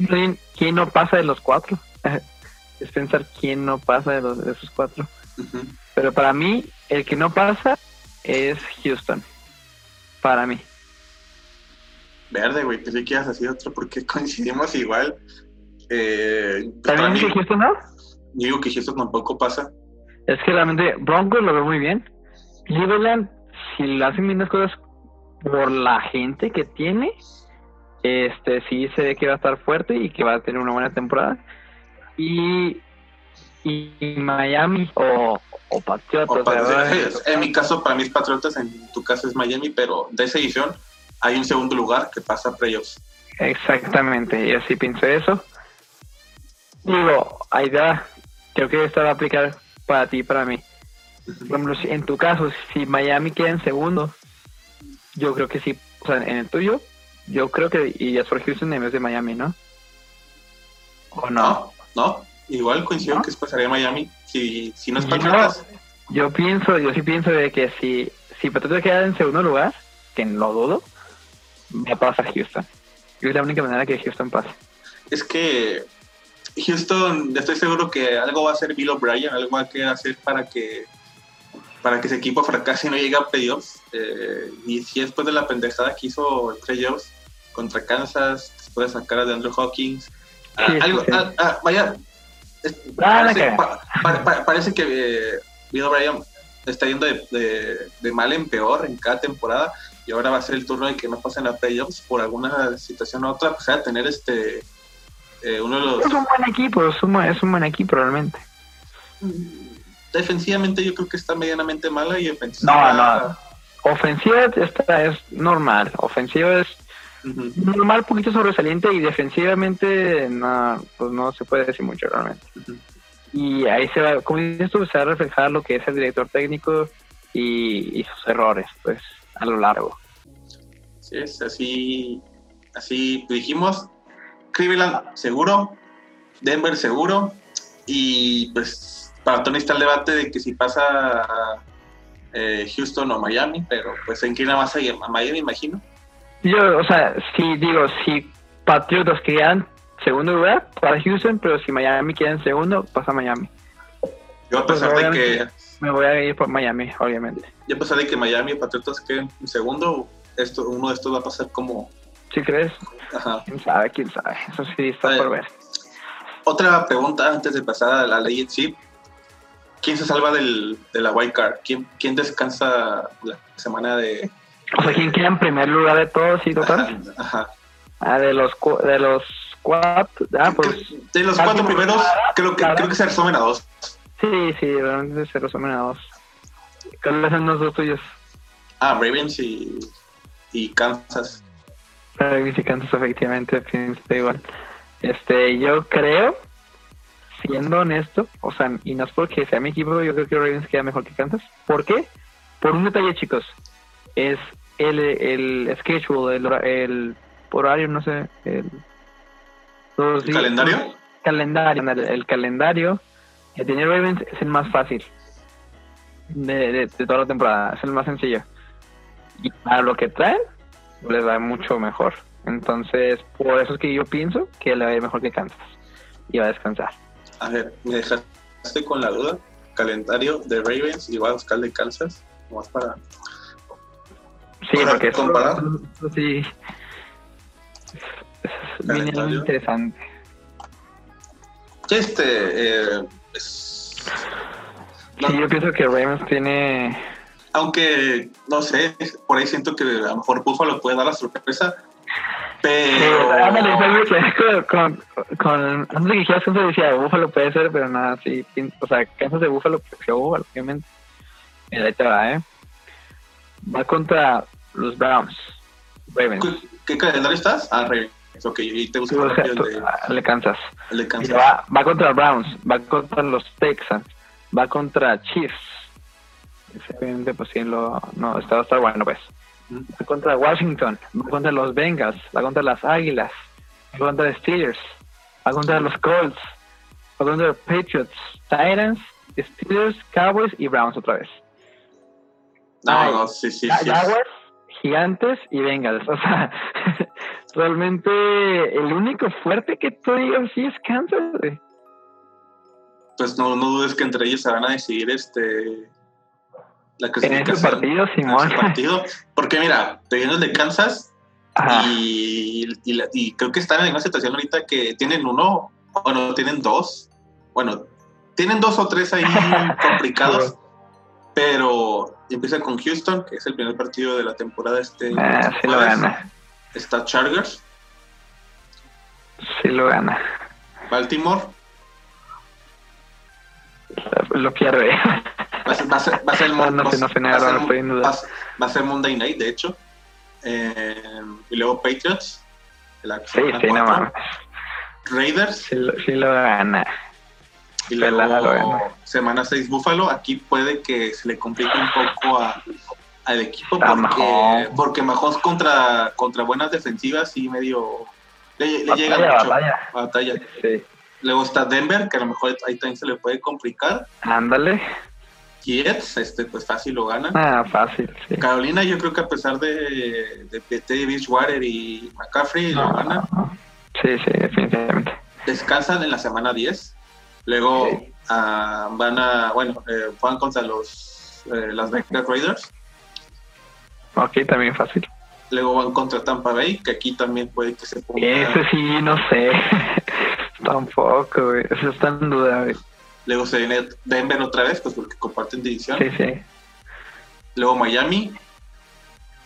¿quién no pasa de los cuatro? <laughs> es pensar quién no pasa de, los, de esos cuatro. Pero para mí, el que no pasa es Houston. Para mí. Verde, güey, pensé que ibas a decir otro porque <laughs> coincidimos igual. Eh, ¿También Houston no? Digo que Houston tampoco pasa. Es que realmente Broncos lo veo muy bien. Cleveland, si le hacen bien las cosas por la gente que tiene, este sí se ve que va a estar fuerte y que va a tener una buena temporada. Y, y Miami o, o Patriotas. en mi caso, para mis Patriotas, en tu caso es Miami, pero de esa edición hay un segundo lugar que pasa a playoffs. Exactamente, y así pienso eso. Digo, Aida, creo que esto va a aplicar para ti y para mí. Por ejemplo, en tu caso, si Miami queda en segundo, yo creo que sí. O sea, en el tuyo, yo creo que irías por Houston en vez de Miami, ¿no? ¿O no? No, igual coincido que pasaría Miami. Si, si no es Patriotas. Yo, pienso, yo sí pienso de que si, si Patriotas queda en segundo lugar, que no dudo, va a pasar Houston. Es la única manera que Houston pase. Es que Houston, estoy seguro que algo va a hacer Bill O'Brien, algo va a hacer para que para que ese equipo fracase y no llegue a playoffs. Eh, y si después de la pendejada que hizo playoffs contra Kansas, después de sacar a DeAndre Hawkins, ah, algo, ah, ah, vaya, parece, que eh, Bill O'Brien está yendo de, de, mal en peor en cada temporada y ahora va a ser el turno de que no pasen a playoffs por alguna situación u otra, pues a tener este eh, uno de los... Es un buen equipo, es un, es un buen equipo realmente. Defensivamente yo creo que está medianamente mala y ofensiva. No, no. Ofensiva esta es normal. Ofensiva es normal, poquito sobresaliente y defensivamente no, pues no se puede decir mucho realmente. Y ahí se va, como dices tú, se va a reflejar lo que es el director técnico y, sus errores, pues, a lo largo. Sí, es así, así dijimos. Cleveland seguro, Denver seguro y pues para Tony está el debate de que si pasa a eh, Houston o Miami, pero pues se inclina más a, Miami, imagino. Yo, o sea, si digo, si Patriotas quedan segundo lugar para Houston, pero si Miami queda en segundo, pasa a Miami. Yo a pesar de que... Me voy a ir por Miami, obviamente. Yo a pesar de que Miami y Patriotas queden en segundo, esto, uno de estos va a pasar como... ¿Sí crees? Ajá. ¿Quién sabe? ¿Quién sabe? Eso sí está por ver. Otra pregunta antes de pasar a la ley en sí. ¿quién se salva del, de la wild card? ¿Quién, ¿Quién descansa la semana de...? O sea, ¿quién queda en primer lugar de todos y total? Ajá. Ah, de los, de los cuatro... Ah, pues, de los cuatro primeros, creo que, creo que se resumen a dos. Sí, sí, realmente se resumen a dos. ¿Cuáles son los dos tuyos? Ah, Ravens y, y Kansas. Ravens y Kansas, efectivamente, pienso igual. Este, yo creo siendo honesto, o sea, y no es porque sea mi equipo, yo creo que Ravens queda mejor que Kansas. ¿Por qué? Por un detalle, chicos. Es el, el schedule, el, el horario, no sé. El, calendario? Calendario, el, calendario que tiene Ravens es el más fácil de, de, toda la temporada, es el más sencillo. Y para lo que traen, les va mucho mejor. Entonces, por eso es que yo pienso que le va a ir mejor que Kansas y va a descansar. A ver, me dejaste con la duda. Calendario de Ravens y va a buscar de Kansas. Más para. Sí, para porque eso, comparar. eso sí. Es Calendario. interesante. Este. Eh, es- no, Sí, yo pienso que Ravens tiene. Aunque, no sé, por ahí siento que a lo mejor Buffalo puede dar la sorpresa. Sí, Pero. con, con, antes de que dijeras Kansas decía Búfalo puede ser, pero nada, sí, o sea, Kansas de Búfalo, prefiero Búfalo, obviamente. Mira, ahí te va, ¿eh? Va contra los Browns, Ravens. ¿Qué, qué calendario estás? Ah, Ravens. Ok, y te Sí, sea, rápido el de, el de Kansas. Mira, Kansas. va, va contra Browns, va contra los Texans, va contra Chiefs. Ese, pues sí, lo, no, está, bueno, pues. Va contra Washington, va contra los Bengals, va contra las Águilas, va contra los Steelers, va contra los Colts, va contra los Patriots, Titans, Steelers, Cowboys y Browns otra vez. No, Ay, no, sí, sí, sí. Jaguars, Gigantes y Bengals. O sea, <laughs> realmente el único fuerte que tú digas sí es Kansas. Pues no, no dudes que entre ellos se van a decidir este la En clasificación. este partido, en Simón. ese partido. Porque mira, te vienes de Kansas y, y, la- y creo que están en una situación ahorita que tienen uno, bueno, tienen dos, bueno, tienen dos o tres ahí <laughs> complicados, pero empieza con Houston, que es el primer partido de la temporada este Ah, sí lo gana. Está Chargers, Sí lo gana. Baltimore, Lo pierde. Va a ser, va a ser, va a ser va a ser- Monday Night, de hecho. Eh, y luego Patriots. la Sí, sí, no mames. Raiders. Sí, lo- sí lo gana. Y Pelada lo luego gana. semana 6 Buffalo. Aquí puede que se le complique un poco a- al equipo porque, Mahomes. porque Mahomes contra, contra buenas defensivas y medio le, le llega Batalla, mucho batalla. batalla. Sí. Luego está Denver, que a lo mejor ahí también se le puede complicar. Ándale. Jets, este, pues fácil lo gana. Ah, fácil, sí. Carolina, yo creo que a pesar de, de, Teddy Bridgewater y McCaffrey, lo No, gana. no, no. Sí, sí, definitivamente. Descansan en la semana 10. Luego Sí. ah, van a, bueno, eh, juegan contra los eh, las Vegas Raiders. Ok, también fácil. Luego van contra Tampa Bay, que aquí también puede que se ponga. Ese sí, no sé. <laughs> Tampoco, güey. Eso está en duda, güey. Luego se viene Denver otra vez, pues porque comparten división. Sí, sí. Luego Miami.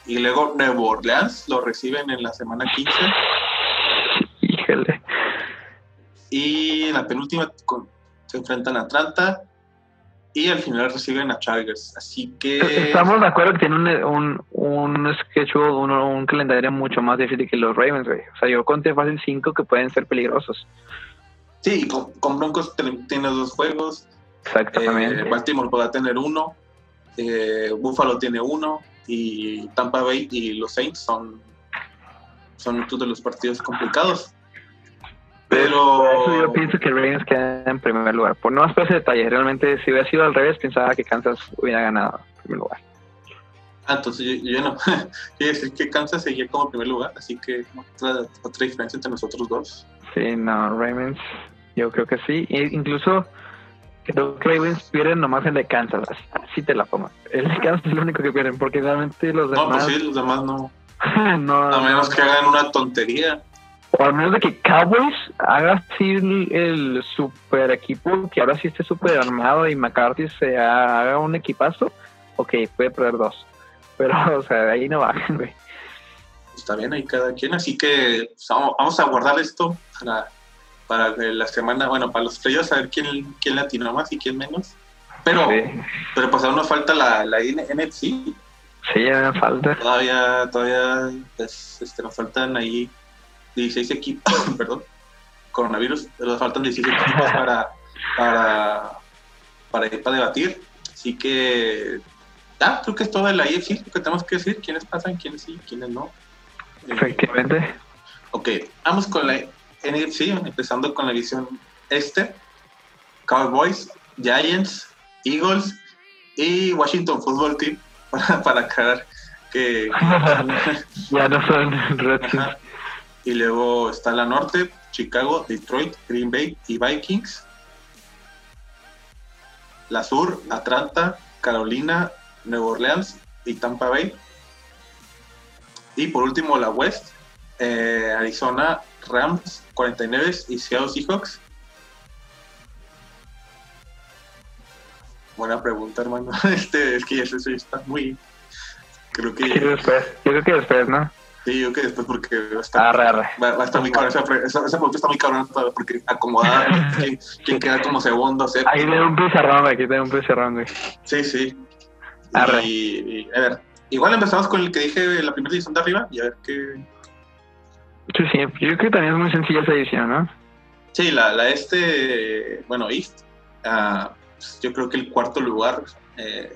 Y luego Nueva Orleans lo reciben en la semana 15. Híjole. Y en la penúltima con- se enfrentan a Atlanta. Y al final reciben a Chargers. Así que. Estamos de acuerdo que tiene un, un, un schedule, un, un calendario mucho más difícil que los Ravens, güey. O sea, yo conté fácil cinco que pueden ser peligrosos. Sí, con, con Broncos tiene dos juegos. Exactamente. Eh, Baltimore podrá tener uno. eh, Buffalo tiene uno. Y Tampa Bay y los Saints son, son de los partidos complicados. Por eso Pero. yo pienso que Ravens queda en primer lugar. Por no más por ese detalle. Realmente, si hubiera sido al revés, pensaba que Kansas hubiera ganado en primer lugar. Ah, entonces yo, yo no. <laughs> Quiere decir que Kansas seguía como primer lugar. Así que otra, otra diferencia entre nosotros dos. Sí, no, Ravens, yo creo que sí. E incluso creo que Ravens pierden nomás el de Kansas. Así te la pongo. El de Kansas es el único que pierden, porque realmente los No, pues demás. sí, los demás no. <laughs> no, A menos no. que hagan una tontería. O al menos de que Cowboys haga así el, el super equipo, que ahora sí esté super armado y McCarthy se ha- haga un equipazo, ok, puede perder dos. Pero, <laughs> o sea, de ahí no bajan, güey. Está bien, ahí cada quien. Así que pues, vamos, vamos a guardar esto para, para la semana, bueno, para los playoffs, a ver quién, quién latinó más y quién menos. Pero, Sí, pero pues aún nos falta la, la NFC. sí, ya me falta. Todavía, todavía pues, este, nos faltan ahí 16 equipos, <coughs> perdón, coronavirus, nos faltan 16 equipos <laughs> para, para, para, para debatir. Así que, ah, creo que es todo de la IFC lo que tenemos que decir, quiénes pasan, quiénes sí, quiénes no. Eh, Efectivamente. Ok, vamos con la NFC, empezando con la división este. Cowboys, Giants, Eagles y Washington Football Team, <laughs> para, para aclarar que... <laughs> ya no son Redskins. Y luego está la norte, Chicago, Detroit, Green Bay y Vikings. La sur, Atlanta, Carolina, Nueva Orleans y Tampa Bay. Y por último la West, eh, Arizona, Rams, 49 y Seattle Seahawks. Buena pregunta, hermano. <laughs> Este, es que eso está muy. Creo que. después. Yo creo que después, ¿no? Sí, yo creo que después porque va a estar, arre, arre. Va, a estar muy cabrón. Esa, esa, esa, pregunta está muy cabrón porque acomodar <laughs> quién, quién, queda como segundo, séptimo. Aquí tengo un pizarrón, aquí tengo un pizarrón, güey. Sí, sí. Arre. Y, y, a ver, igual empezamos con el que dije la primera edición de arriba y a ver qué. Sí, sí, yo creo que también es muy sencilla esa edición, ¿no? Sí, la, la este, bueno, East. Uh, yo creo que el cuarto lugar, eh,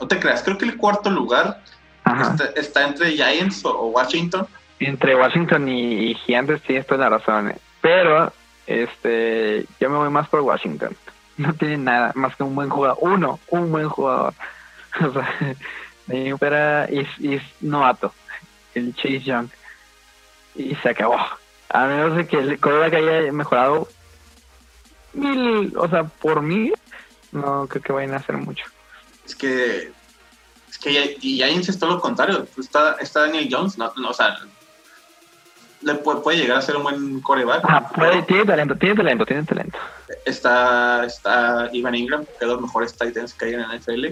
no te creas, creo que el cuarto lugar está, está, entre Giants o, o, Washington. Entre Washington y, y Giants tienes toda la razón, eh. pero este, yo me voy más por Washington. No tiene nada más que un buen jugador, uno, un buen jugador. <laughs> O sea, <laughs> fuera es, es novato, el Chase Young. Y se acabó. A menos de que el que haya mejorado mil, o sea, por mil, no creo que vayan a hacer mucho. Es que es que Giants es todo lo contrario. Está, está Daniel Jones, no, no, o sea, le puede, puede, llegar a ser un buen coreback. Ah, puede, tiene talento, tiene talento, tiene talento. Está, está Ivan Ingram, que es los mejores Titans que hay en la NFL.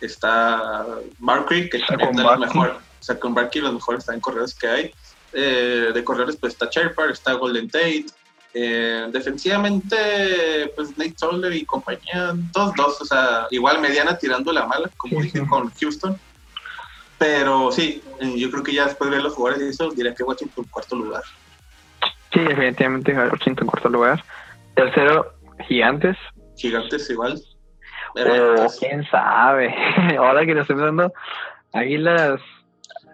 Está Barkley, que también es los mejores. O sea, con Barkley los mejores también corredores que hay. Eh, de corredores, pues está Sherper, está Golden Tate. Eh, defensivamente, pues Nate Solder y compañía, todos dos, o sea, igual mediana tirando la mala, como dije con Houston. Pero sí, yo creo que ya después de ver los jugadores y eso, diría que Washington cuarto lugar. Sí, definitivamente Washington cuarto lugar. Tercero, Gigantes. Gigantes igual. Pero, quién sabe. <laughs> Ahora que lo estoy dando, Águilas.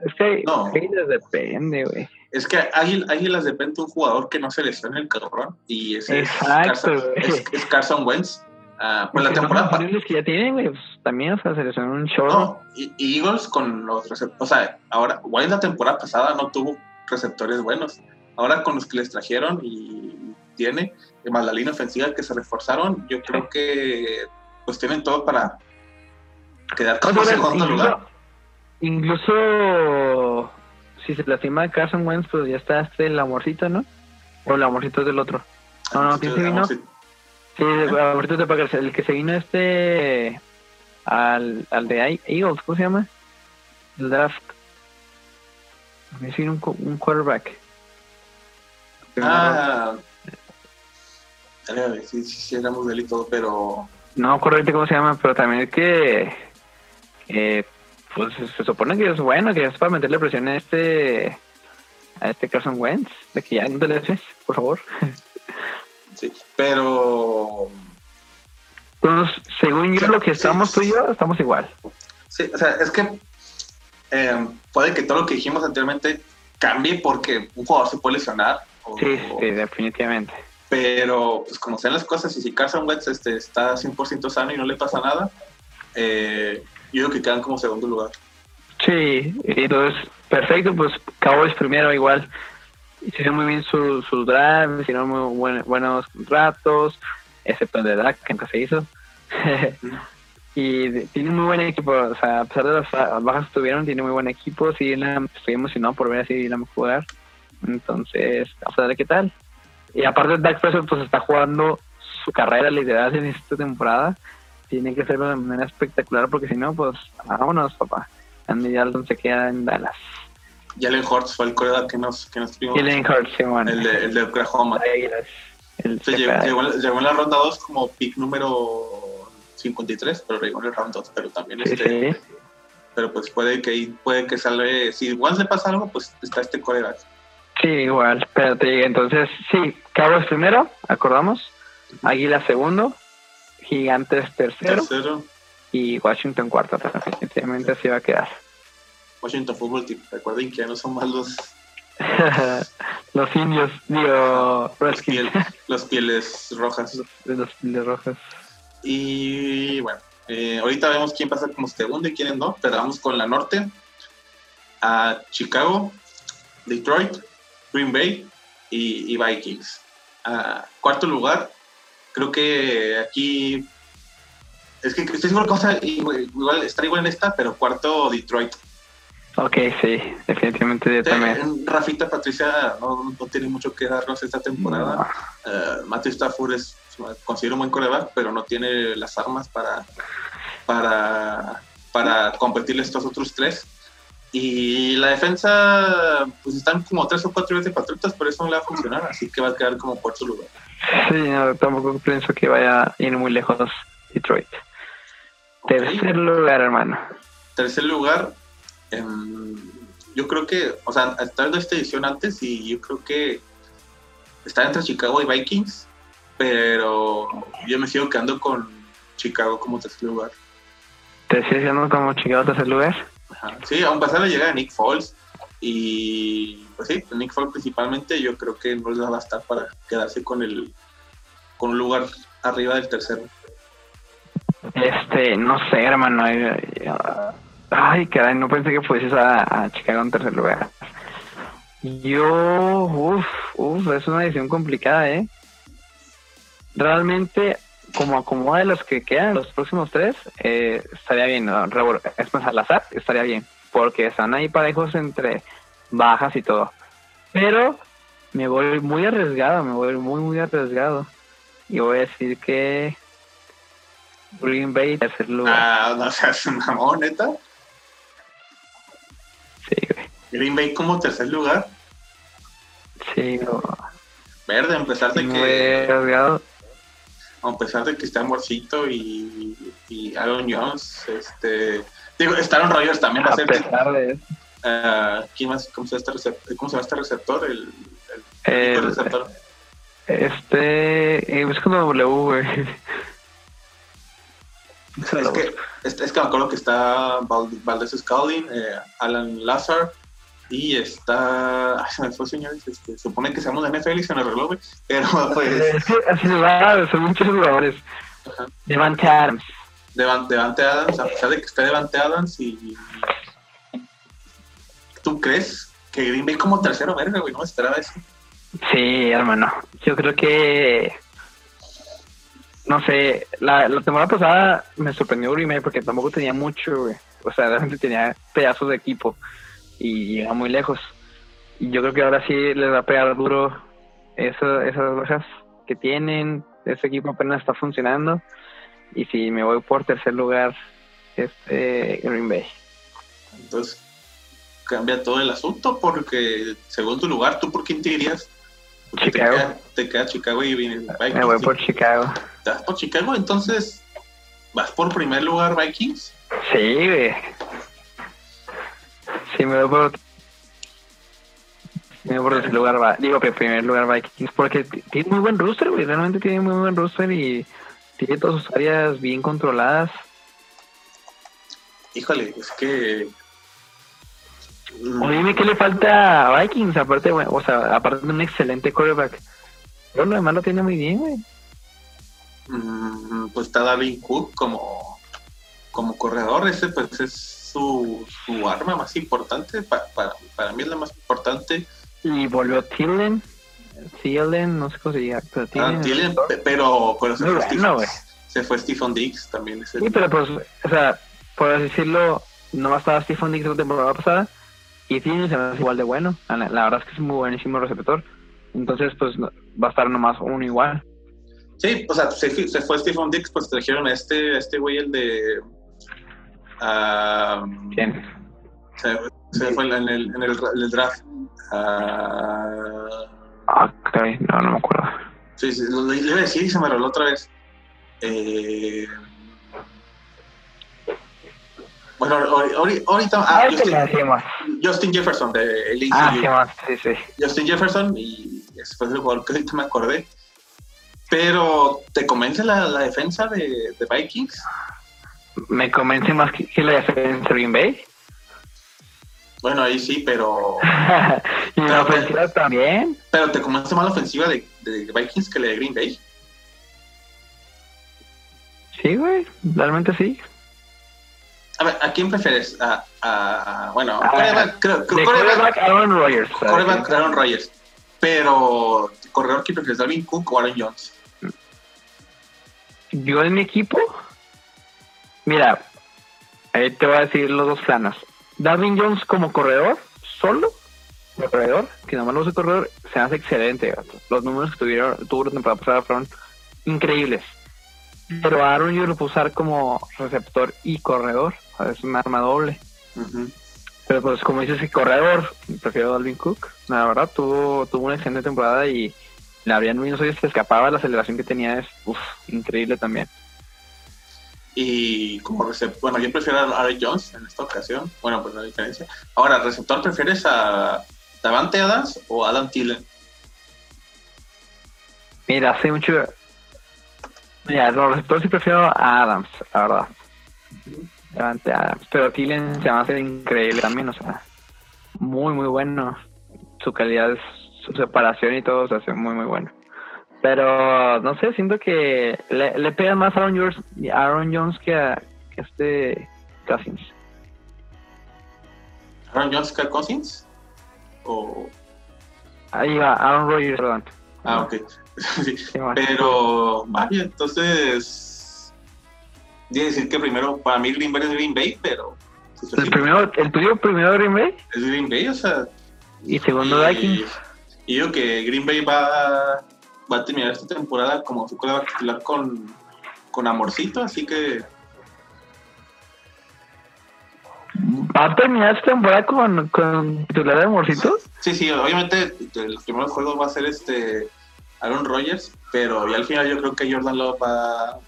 Es que no. Águilas depende, güey. Es que Águil, Águilas depende de un jugador que no se lesione el cabrón. Y ese Exacto, es, Carson, es, es Carson Wentz. Uh, pues la temporada los que ya tienen, güey, pues, también, o sea, se lesionó un show. No, y, y Eagles con los receptores, o sea, ahora, en la temporada pasada no tuvo receptores buenos. Ahora con los que les trajeron y tiene, más la línea ofensiva que se reforzaron, yo creo que pues tienen todo para quedar como Oye, segundo lugar. Incluso si se lastima Carson Wentz, pues ya está este el amorcito, ¿no? O el amorcito es del otro. No, no, ¿quién se vino? Sí, el amorcito de Packers, el que se vino este al, al de Eagles, ¿cómo se llama? El draft. Me vino un, un quarterback. Ah, sí, sí, sí, éramos de él y todo, pero... No, correcto cómo se llama, pero también es que... Eh, pues se supone que es bueno, que es para meterle presión a este a este Carson Wentz, de que ya no te le haces, por favor. <laughs> Sí, pero pues según yo lo que estamos sí, tú y yo, estamos igual. Sí, o sea, es que eh, puede que todo lo que dijimos anteriormente cambie porque un jugador se puede lesionar. O, sí, sí, definitivamente. Pero, pues como sean las cosas, y si Carson Wentz este, está 100% sano y no le pasa nada, eh, yo creo que quedan como segundo lugar. Sí, entonces, perfecto, pues Cowboys primero igual. Hicieron muy bien sus su drive, hicieron muy buen, buenos contratos, excepto el de Dak, que nunca se hizo. <laughs> y tiene muy buen equipo, o sea, a pesar de las bajas que tuvieron, tiene muy buen equipo. Sí, la, estoy emocionado por ver a Dylan jugar. Entonces, vamos a ver qué tal. Y aparte, Dak Prescott pues está jugando su carrera literal en esta temporada tiene que hacerlo de manera espectacular porque si no, pues vámonos, papá. Andy Dalton se queda en Dallas. Jalen Hurts fue el coreback que nos, que nos tuvimos. Jalen Hurts, sí, bueno. El de, el de Oklahoma. El llegó, llegó, llegó, en la ronda 2 como pick número 53, pero llegó en el round 2, pero también sí, este... Sí. Pero pues puede que puede que salve, si igual le pasa algo, pues está este coreback. Sí, igual, pero te digo, entonces, sí, Cowboys primero, acordamos, Águila segundo, Gigantes tercero, tercero. y Washington cuarto. Definitivamente así va a quedar. Washington Football Team. Recuerden que ya no son más los. <laughs> los indios, digo, los, piel, los pieles rojas. Los, los, pieles rojas. Y bueno, eh, ahorita vemos quién pasa como segundo y quién no, pero vamos con la norte. A Chicago, Detroit, Green Bay y, Vikings. Ah, cuarto lugar, creo que aquí es que estoy seguro que igual, está igual en esta, pero cuarto Detroit. Ok, sí, definitivamente yo también. Rafita Patricia no, tiene mucho que darnos esta temporada. Uh, Matthew Stafford es, considero un buen coreback, pero no tiene las armas para, para, para competirle estos otros tres. Y la defensa, pues están como tres o cuatro veces patriotas, pero eso no le va a funcionar, así que va a quedar como cuarto lugar. Sí, no, tampoco pienso que vaya a ir muy lejos Detroit. Tercer lugar, hermano. Tercer lugar, em, yo creo que, o sea, está en esta edición antes y yo creo que está entre Chicago y Vikings, pero yo me sigo quedando con Chicago como tercer lugar. ¿Te sigues quedando como Chicago tercer lugar? Sí, aún pasar la llegada de Nick Foles y pues sí, Nick Foles principalmente yo creo que no les va a bastar para quedarse con el con un lugar arriba del tercero. Este, no sé, hermano. Ay, caray, no pensé que fueses a, a Chicago en tercer lugar. Yo, uff, uff, es una decisión complicada, ¿eh? Realmente, como acomoda de los que quedan, los próximos tres, eh, estaría bien. Es más, al azar, estaría bien. Porque están ahí parejos entre bajas y todo. Pero me voy muy arriesgado, me voy muy, muy arriesgado. Y voy a decir que Green Bay, tercer lugar. Ah, no seas <laughs> mamón, neta. Sí, güey. Green Bay como tercer lugar. Sí, no. Verde, a pesar de que. A pesar de que está Morcito y, y Aaron Jones, este. Digo, Aaron Rodgers también va a, ser. Pesar de uh, ¿quién más? ¿Cómo se, llama este receptor? ¿Cómo se llama este receptor? El, el, el receptor. Este. Es como W, güey. Es que, es, que me acuerdo que está Valdez Scalding, eh, Alan Lazar y está. Ay, se me fue, señores. Este, supone que seamos de NFL y se me arregló, Pero <laughs> pues. Así se va, son muchos jugadores. Devante Adams. Devante, Adams, a pesar de que está Devante Adams y. ¿Tú crees que Green Bay como tercero verga, güey? No me esperaba eso. Sí, hermano. Yo creo que no sé, la, la, temporada pasada me sorprendió Green Bay porque tampoco tenía mucho, O sea, <laughs> realmente tenía pedazos de equipo y llega muy lejos. Y yo creo que ahora sí les va a pegar duro eso, esas cosas que tienen. Ese equipo apenas está funcionando. Y si me voy por tercer lugar, este Green Bay. Entonces cambia todo el asunto porque según tu lugar, ¿tú por quién te irías? Chicago. Te queda, Chicago y Vikings. Me voy por Chicago. ¿Te vas por Chicago? Entonces, ¿vas por primer lugar Vikings? Sí, güey. Sí, me voy por. Me voy por tercer lugar, digo que primer lugar Vikings, porque tiene muy buen roster, güey. Realmente tiene muy buen roster y tiene todas sus áreas bien controladas. Híjole, es que o dime qué le falta a Vikings, aparte, o sea, aparte de un excelente quarterback. Pero lo demás lo tiene muy bien, güey. Mm, pues está David Cook como, como corredor, ese pues es su, su arma más importante, para, para, mí es la más importante. Y volvió Tillen, Tillen, no sé cómo se llama, pero Tillen, ah, pero, pero se, fue Stephen, se fue Stephen Diggs también. Sí, pero pues, o sea, por decirlo, no estaba Stephen Diggs la temporada pasada, y tiene se me igual de bueno. La, verdad es que es muy buenísimo receptor. Entonces, pues va a estar nomás uno igual. Sí, o sea, se, fue Stephen Dix, pues trajeron a este, este güey, el de. Uh, ¿Quién? Se, fue en el, en el, draft. Uh, ok, no, no me acuerdo. Sí, sí, le iba a decir y se me roló otra vez. Eh, bueno, ahorita. Ah, Justin, Jefferson de el Ah, sí, sí. Justin Jefferson, y después del jugador que ahorita me acordé. Pero, ¿te convence la, la defensa de, de, Vikings? ¿Me convence más que, la defensa de Green Bay? Bueno, ahí sí, pero. <laughs> ¿Y la ofensiva también? Pero, ¿te convence más la ofensiva de, de Vikings que la de Green Bay? Sí, güey, realmente sí. A ver, ¿a quién prefieres? A, a, bueno, a, creo, Aaron Rodgers. Aaron Rodgers. Pero, corredor que prefieres, Dalvin Cook o Aaron Jones? Yo en mi equipo, mira, ahí te voy a decir los dos planos. Darwin Jones como corredor, solo, corredor, que nomás lo usa corredor, se hace excelente. Los números que tuvieron, tuvo la temporada pasada fueron increíbles. Pero Aaron yo lo puedo usar como receptor y corredor. Es un arma doble. Pero pues como dices, el corredor, prefiero a Dalvin Cook. La verdad, tuvo, tuvo una excelente temporada y la habrían no sé se escapaba, la aceleración que tenía es increíble también. Y como receptor, bueno, yo prefiero a Aaron Jones en esta ocasión. Bueno, pues la diferencia. Ahora, ¿receptor prefieres a Davante Adams o Adam Thielen? Mira, hace mucho. Mira, los receptores sí prefiero a Adams, la verdad. Davante Adams. Pero Thielen se me hace increíble también, o sea, muy, muy bueno. Su calidad, su separación y todo se hace muy, muy bueno. Pero no sé, siento que le, le pega más a Aaron Jones, Aaron Jones que a que este Cousins. ¿Aaron Jones que a Cousins? ¿O... Ahí va, Aaron Rodgers, perdón. Ah, ok. <laughs> Pero, vaya, entonces. Debe decir que primero, para mí Green Bay es Green Bay, pero. Pues, ¿El, primero, ¿El tuyo primero Green Bay? Es Green Bay, o sea. Y segundo Vikings. Y yo que Green Bay va va a terminar esta temporada como su va a titular con, con Amorcito, así que. ¿Va a terminar esta temporada con, con titular de Amorcito? Sí, sí, obviamente los primeros juegos va a ser este Aaron Rodgers, pero ya al final yo creo que Jordan Love va,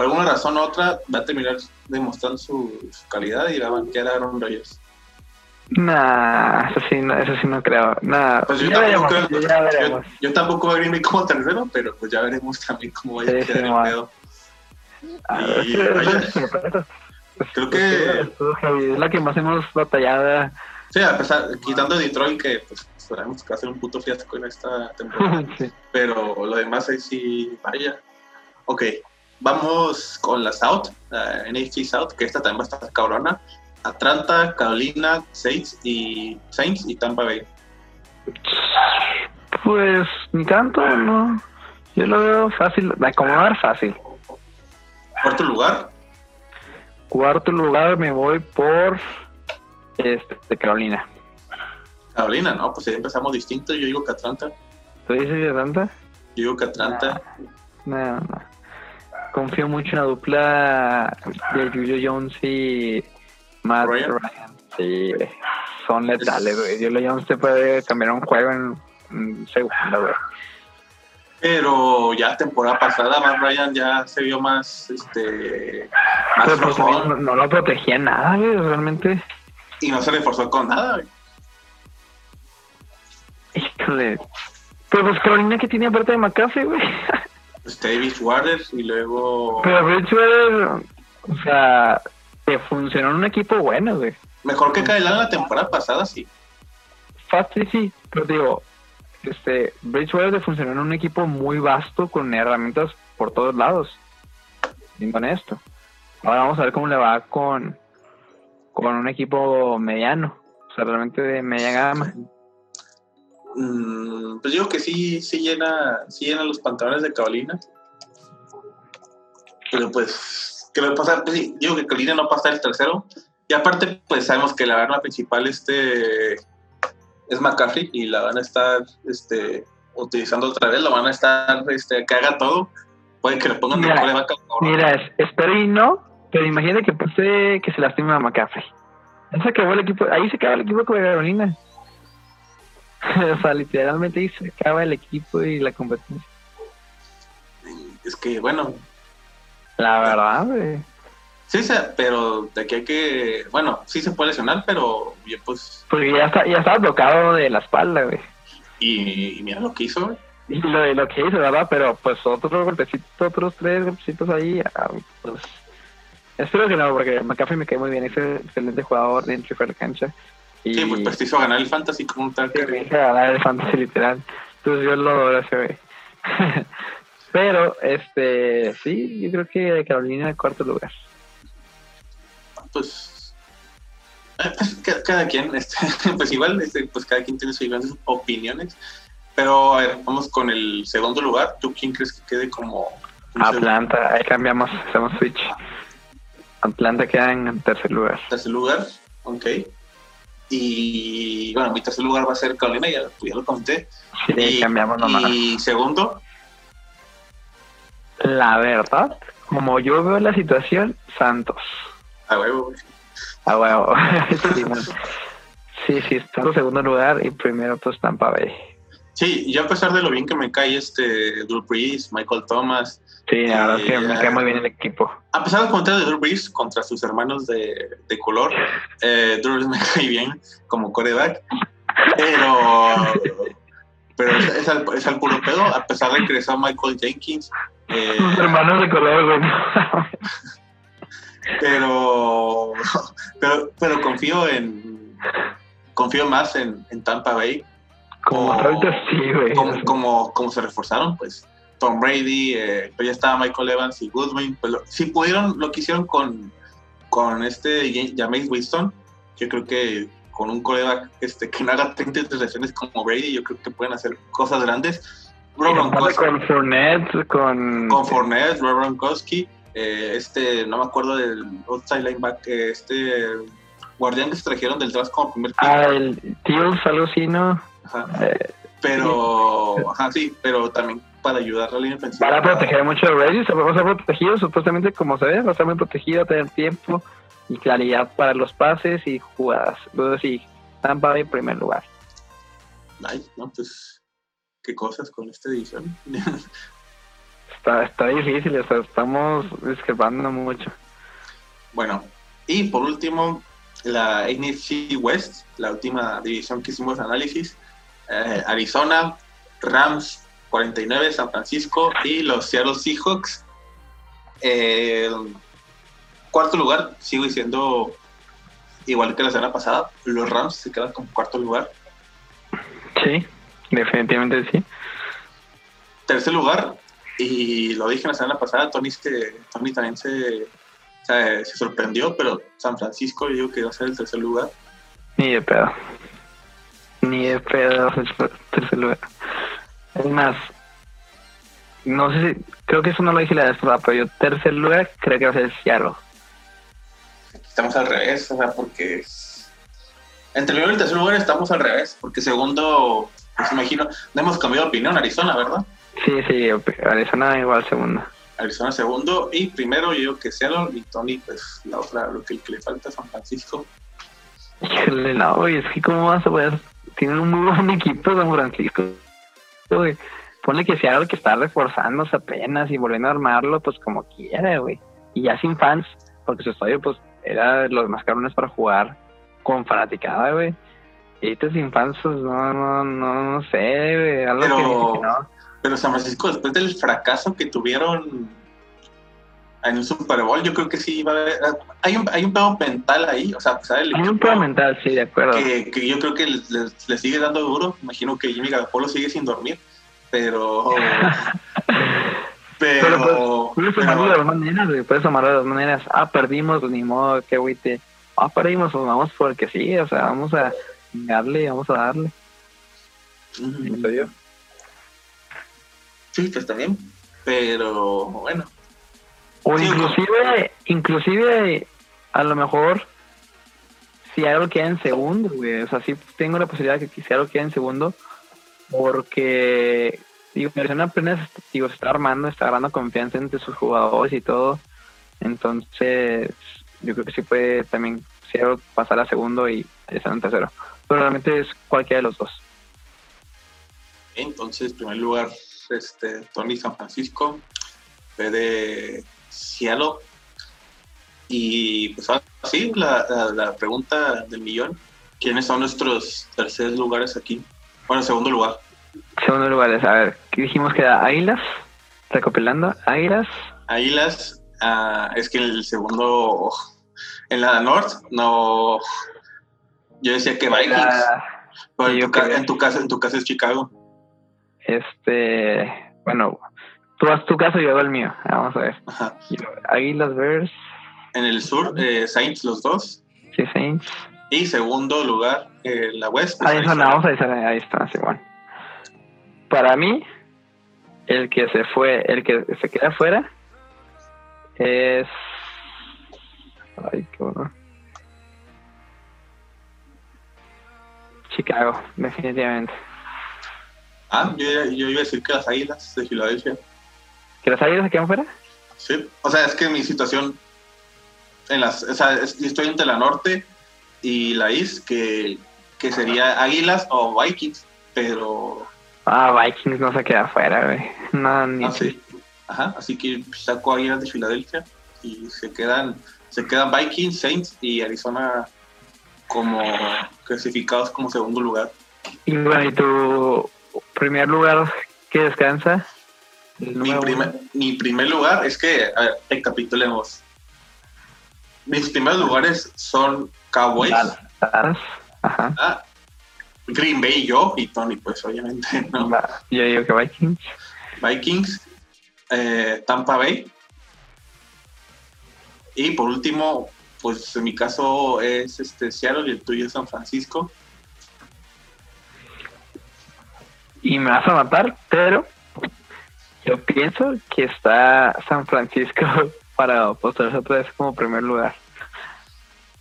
por alguna razón u otra, va a terminar demostrando su, calidad y va a banquear a Aaron Rodgers. Nah, eso sí, no, eso sí no creo. Nah, pues yo, tampoco creo, yo, yo, tampoco voy a Green como tercero, pero pues ya veremos también cómo vaya a quedar el pedo. Y, creo que es la que más hemos batallado. Sí, a pesar, quitando Detroit, que pues esperamos que va a ser un puto fiasco en esta temporada. <laughs> Pero lo demás ahí sí, vaya. Ok, vamos con la South, la NFC South, que esta también va a estar cabrona. Atlanta, Carolina, Saints y Saints y Tampa Bay. Pues ni tanto, no. Yo lo veo fácil, de acomodar fácil. ¿Cuarto lugar? Cuarto lugar me voy por este, Carolina. Carolina, no, pues ya empezamos distinto. Yo digo que Atlanta. ¿Tú dices Atlanta? Yo digo que Atlanta. No, no. Confío mucho en la dupla de Julio Jones y Matt Ryan. Sí, son letales, güey. Julio Jones te puede cambiar un juego en un segundo, güey. Pero ya temporada pasada, Matt Ryan ya se vio más, este, más pues, no, no, lo protegía nada, güey, realmente. Y no se reforzó con nada, güey. Híjole. Pero pues Carolina que tiene aparte de McAfee, güey. <laughs> Davis Waters y luego. Pero Bridgewater, o sea, te funcionó en un equipo bueno, güey. Mejor que Kyle la temporada pasada, sí. Fácil, sí, pero digo, este, Bridgewater te funcionó en un equipo muy vasto con herramientas por todos lados. Bien con esto. Ahora vamos a ver cómo le va con, con un equipo mediano, o sea, realmente de media gama. Mm, pues digo que sí, sí llena, sí llena los pantalones de Carolina. Pero pues, ¿qué va a pasar? Pues sí, digo que Carolina no pasa el tercero. Y aparte, pues sabemos que la arma principal este es McCaffrey y la van a estar este, utilizando otra vez, lo van a estar este, que haga todo. Puede que le pongan mira, de vaca. Mira, espero y no, pero imagínate que pase que se lastime a McCaffrey. Ahí se acabó el equipo, ahí se acaba el equipo con Carolina. <laughs> o sea, literalmente ahí se acaba el equipo y la competencia. Es que, bueno. La verdad, güey. Sí, pero de aquí hay que. Bueno, sí se puede lesionar, pero bien, pues. Porque ya, está, ya estaba bloqueado de la espalda, güey. Y, mira lo que hizo, güey. Y lo, lo que hizo, ¿verdad? Pero pues otro golpecito, otros tres golpecitos ahí, ah, pues. Espero que no, porque McCaffrey me cae muy bien, es un excelente jugador dentro de la cancha. Y... Sí, pues, pues te hizo ganar el fantasy como un tal. Sí, me hizo ganar el fantasy literal. Entonces yo lo adoro güey. <laughs> Pero, este, sí, yo creo que Carolina en cuarto lugar. Pues, pues <laughs> cada, quien, este, <laughs> pues igual, este, pues cada quien tiene sus opiniones. Pero a ver, vamos con el segundo lugar. ¿Tú quién crees que quede como... Atlanta, ahí cambiamos, hacemos switch. Atlanta queda en tercer lugar. Tercer lugar, ok. Y bueno, mi tercer lugar va a ser Carolina, ya, ya lo comenté. Sí, y, cambiamos nomás. Y segundo, La verdad, como yo veo la situación, Santos. a huevo. A huevo. <laughs> sí, sí, sí, Santos segundo lugar y primero pues Tampa Bay. Sí, yo a pesar de lo bien que me cae este Drew Brees, Michael Thomas, Sí, la verdad es que me cae muy bien el equipo. a pesar del comentario de Drew Brees contra sus hermanos de, de color, eh, Drew Brees me <laughs> cae bien como coreback, pero, pero es, es al, es al puro pedo, a pesar de que regresó Michael Jenkins, eh, Sus hermanos de color, güey. <laughs> pero, pero, pero confío en confío más en, en Tampa Bay sí, como, como, como se reforzaron, pues Tom Brady, eh, pero ya estaba Michael Evans y Goodwin, pues lo- si pudieron lo que hicieron con, con este Ja- Jameis Winston, yo creo que con un coreback este, que no haga 30 intercepciones como Brady, yo creo que pueden hacer cosas grandes. Rob Con Fournette, con... con Fournette, Rob Gronkowski, eh, este, no me acuerdo del outside linebacker, este guardián que se trajeron del draft como primer pick. Ah, el Teals, algo así, ¿no? Ajá. Eh, Pero, ajá, sí, pero también para ayudar a la línea ofensiva. Van a proteger mucho a Brady, se va a estar protegido, supuestamente como se ve, va a estar muy protegido, tener tiempo y claridad para los pases y jugadas. Entonces sí, Tampa en primer lugar. Ay, no, pues, qué cosas con esta edición. <laughs> Está, está difícil, o sea, estamos discrepando mucho. bueno, y por último, la NFC West, la última división que hicimos análisis. eh, Arizona, Rams 49, San Francisco y los Seattle Seahawks. Eh, cuarto lugar, sigo diciendo igual que la semana pasada, los Rams se quedan como cuarto lugar. Sí, definitivamente sí. tercer lugar, y lo dije la semana pasada, Tony, este, Tony también se, se, se sorprendió, pero San Francisco yo digo que va a ser el tercer lugar. Ni de pedo. Ni de pedo el tercer lugar. Es más, no sé si, creo que eso no lo dije la vez pasada, pero yo tercer lugar creo que va a ser Seattle. Estamos al revés, o sea, porque entre el primero y el tercer lugar estamos al revés, porque segundo, pues imagino, no hemos cambiado de opinión, Arizona, ¿verdad? Sí, sí, Arizona igual segundo. Arizona segundo y primero yo digo que Seattle y Tony, pues la otra, lo que, le falta a San Francisco. <laughs> Híjole, no, güey, es que cómo vas a poder... Tienen un muy buen equipo San Francisco, güey. Ponle que sea algo que está reforzándose apenas y volviendo a armarlo, pues como quiera, güey. Y ya sin fans, porque su estadio, pues, era de los más cabrones para jugar con fanaticada, güey. Y ahorita sin fans, pues, no, no, no, no sé, güey. Algo Pero- que dice que no. Pero San Francisco, después del fracaso que tuvieron en el Super Bowl, yo creo que sí va a haber. Hay un, hay un pedo mental ahí, o sea, del Hay un pedo mental, sí, de acuerdo. que, que yo creo que le, sigue dando duro. Imagino que Jimmy Garoppolo sigue sin dormir, pero. <laughs> pero. Pero, Puedes tomarlo de dos maneras, güey. Puedes tomarlo de dos maneras. Ah, perdimos, ni modo, qué güey te. Ah, perdimos, pues vamos porque sí, o sea, vamos a darle, vamos a darle. Ujú. Pienso yo. Sí, pues también. Pero bueno, O Sí, inclusive, inclusive, a lo mejor, si algo queda en segundo, güey. O sea, sí tengo la posibilidad de que si algo queda en segundo, porque, digo, Arizona apenas, digo, se está armando, está agarrando confianza entre sus jugadores y todo. Entonces, yo creo que sí puede también si algo pasar a segundo y estar en tercero. Pero realmente es cualquiera de los dos. entonces, en primer lugar, este, Tony San Francisco, de Seattle. Y pues ahora sí, la, la, la pregunta del millón: ¿quiénes son nuestros terceros lugares aquí? Bueno, segundo lugar. Segundo lugar es, a ver, ¿qué dijimos que era Águilas? Recopilando, Águilas, Águilas, ah, es que el segundo, en la North, no. Yo decía que Vikings, la- pero en, tu caso, en tu caso es Chicago. Este, bueno, tú haz tu caso y yo hago el mío. Vamos a ver. Ajá. Águilas Bears, En el sur, eh, Saints los dos. sí, Saints. Y segundo lugar, eh, la West. Ahí Arizona. sonamos, ahí, está, ahí está, sí, bueno. para mí, el que se fue, el que se queda afuera es. Ay, qué bueno. Chicago, definitivamente. Ah, yo, yo iba a decir que las águilas de Filadelfia. ¿Que las águilas se quedan fuera? Sí, o sea, es que mi situación en las, o sea, estoy entre la norte y la East, que, que sería Águilas o Vikings, pero... Ah, Vikings no se queda afuera, güey. No, ni ah, sí. Ajá, así que saco Águilas de Filadelfia y se quedan, se quedan Vikings, Saints y Arizona como clasificados como segundo lugar. Y bueno, ¿y tu primer lugar que descansa? Mi primer, mi primer, lugar es que, a ver, recapitulemos. Mis primeros lugares son Cowboys. Ah, Green Bay, yo y Tony, pues obviamente. <laughs> ¿no? Yo digo que Vikings. Vikings, eh, Tampa Bay. Y por último, pues en mi caso es este Seattle y el tuyo es San Francisco. Y me vas a matar, pero yo pienso que está San Francisco <laughs> para postarse otra vez como primer lugar.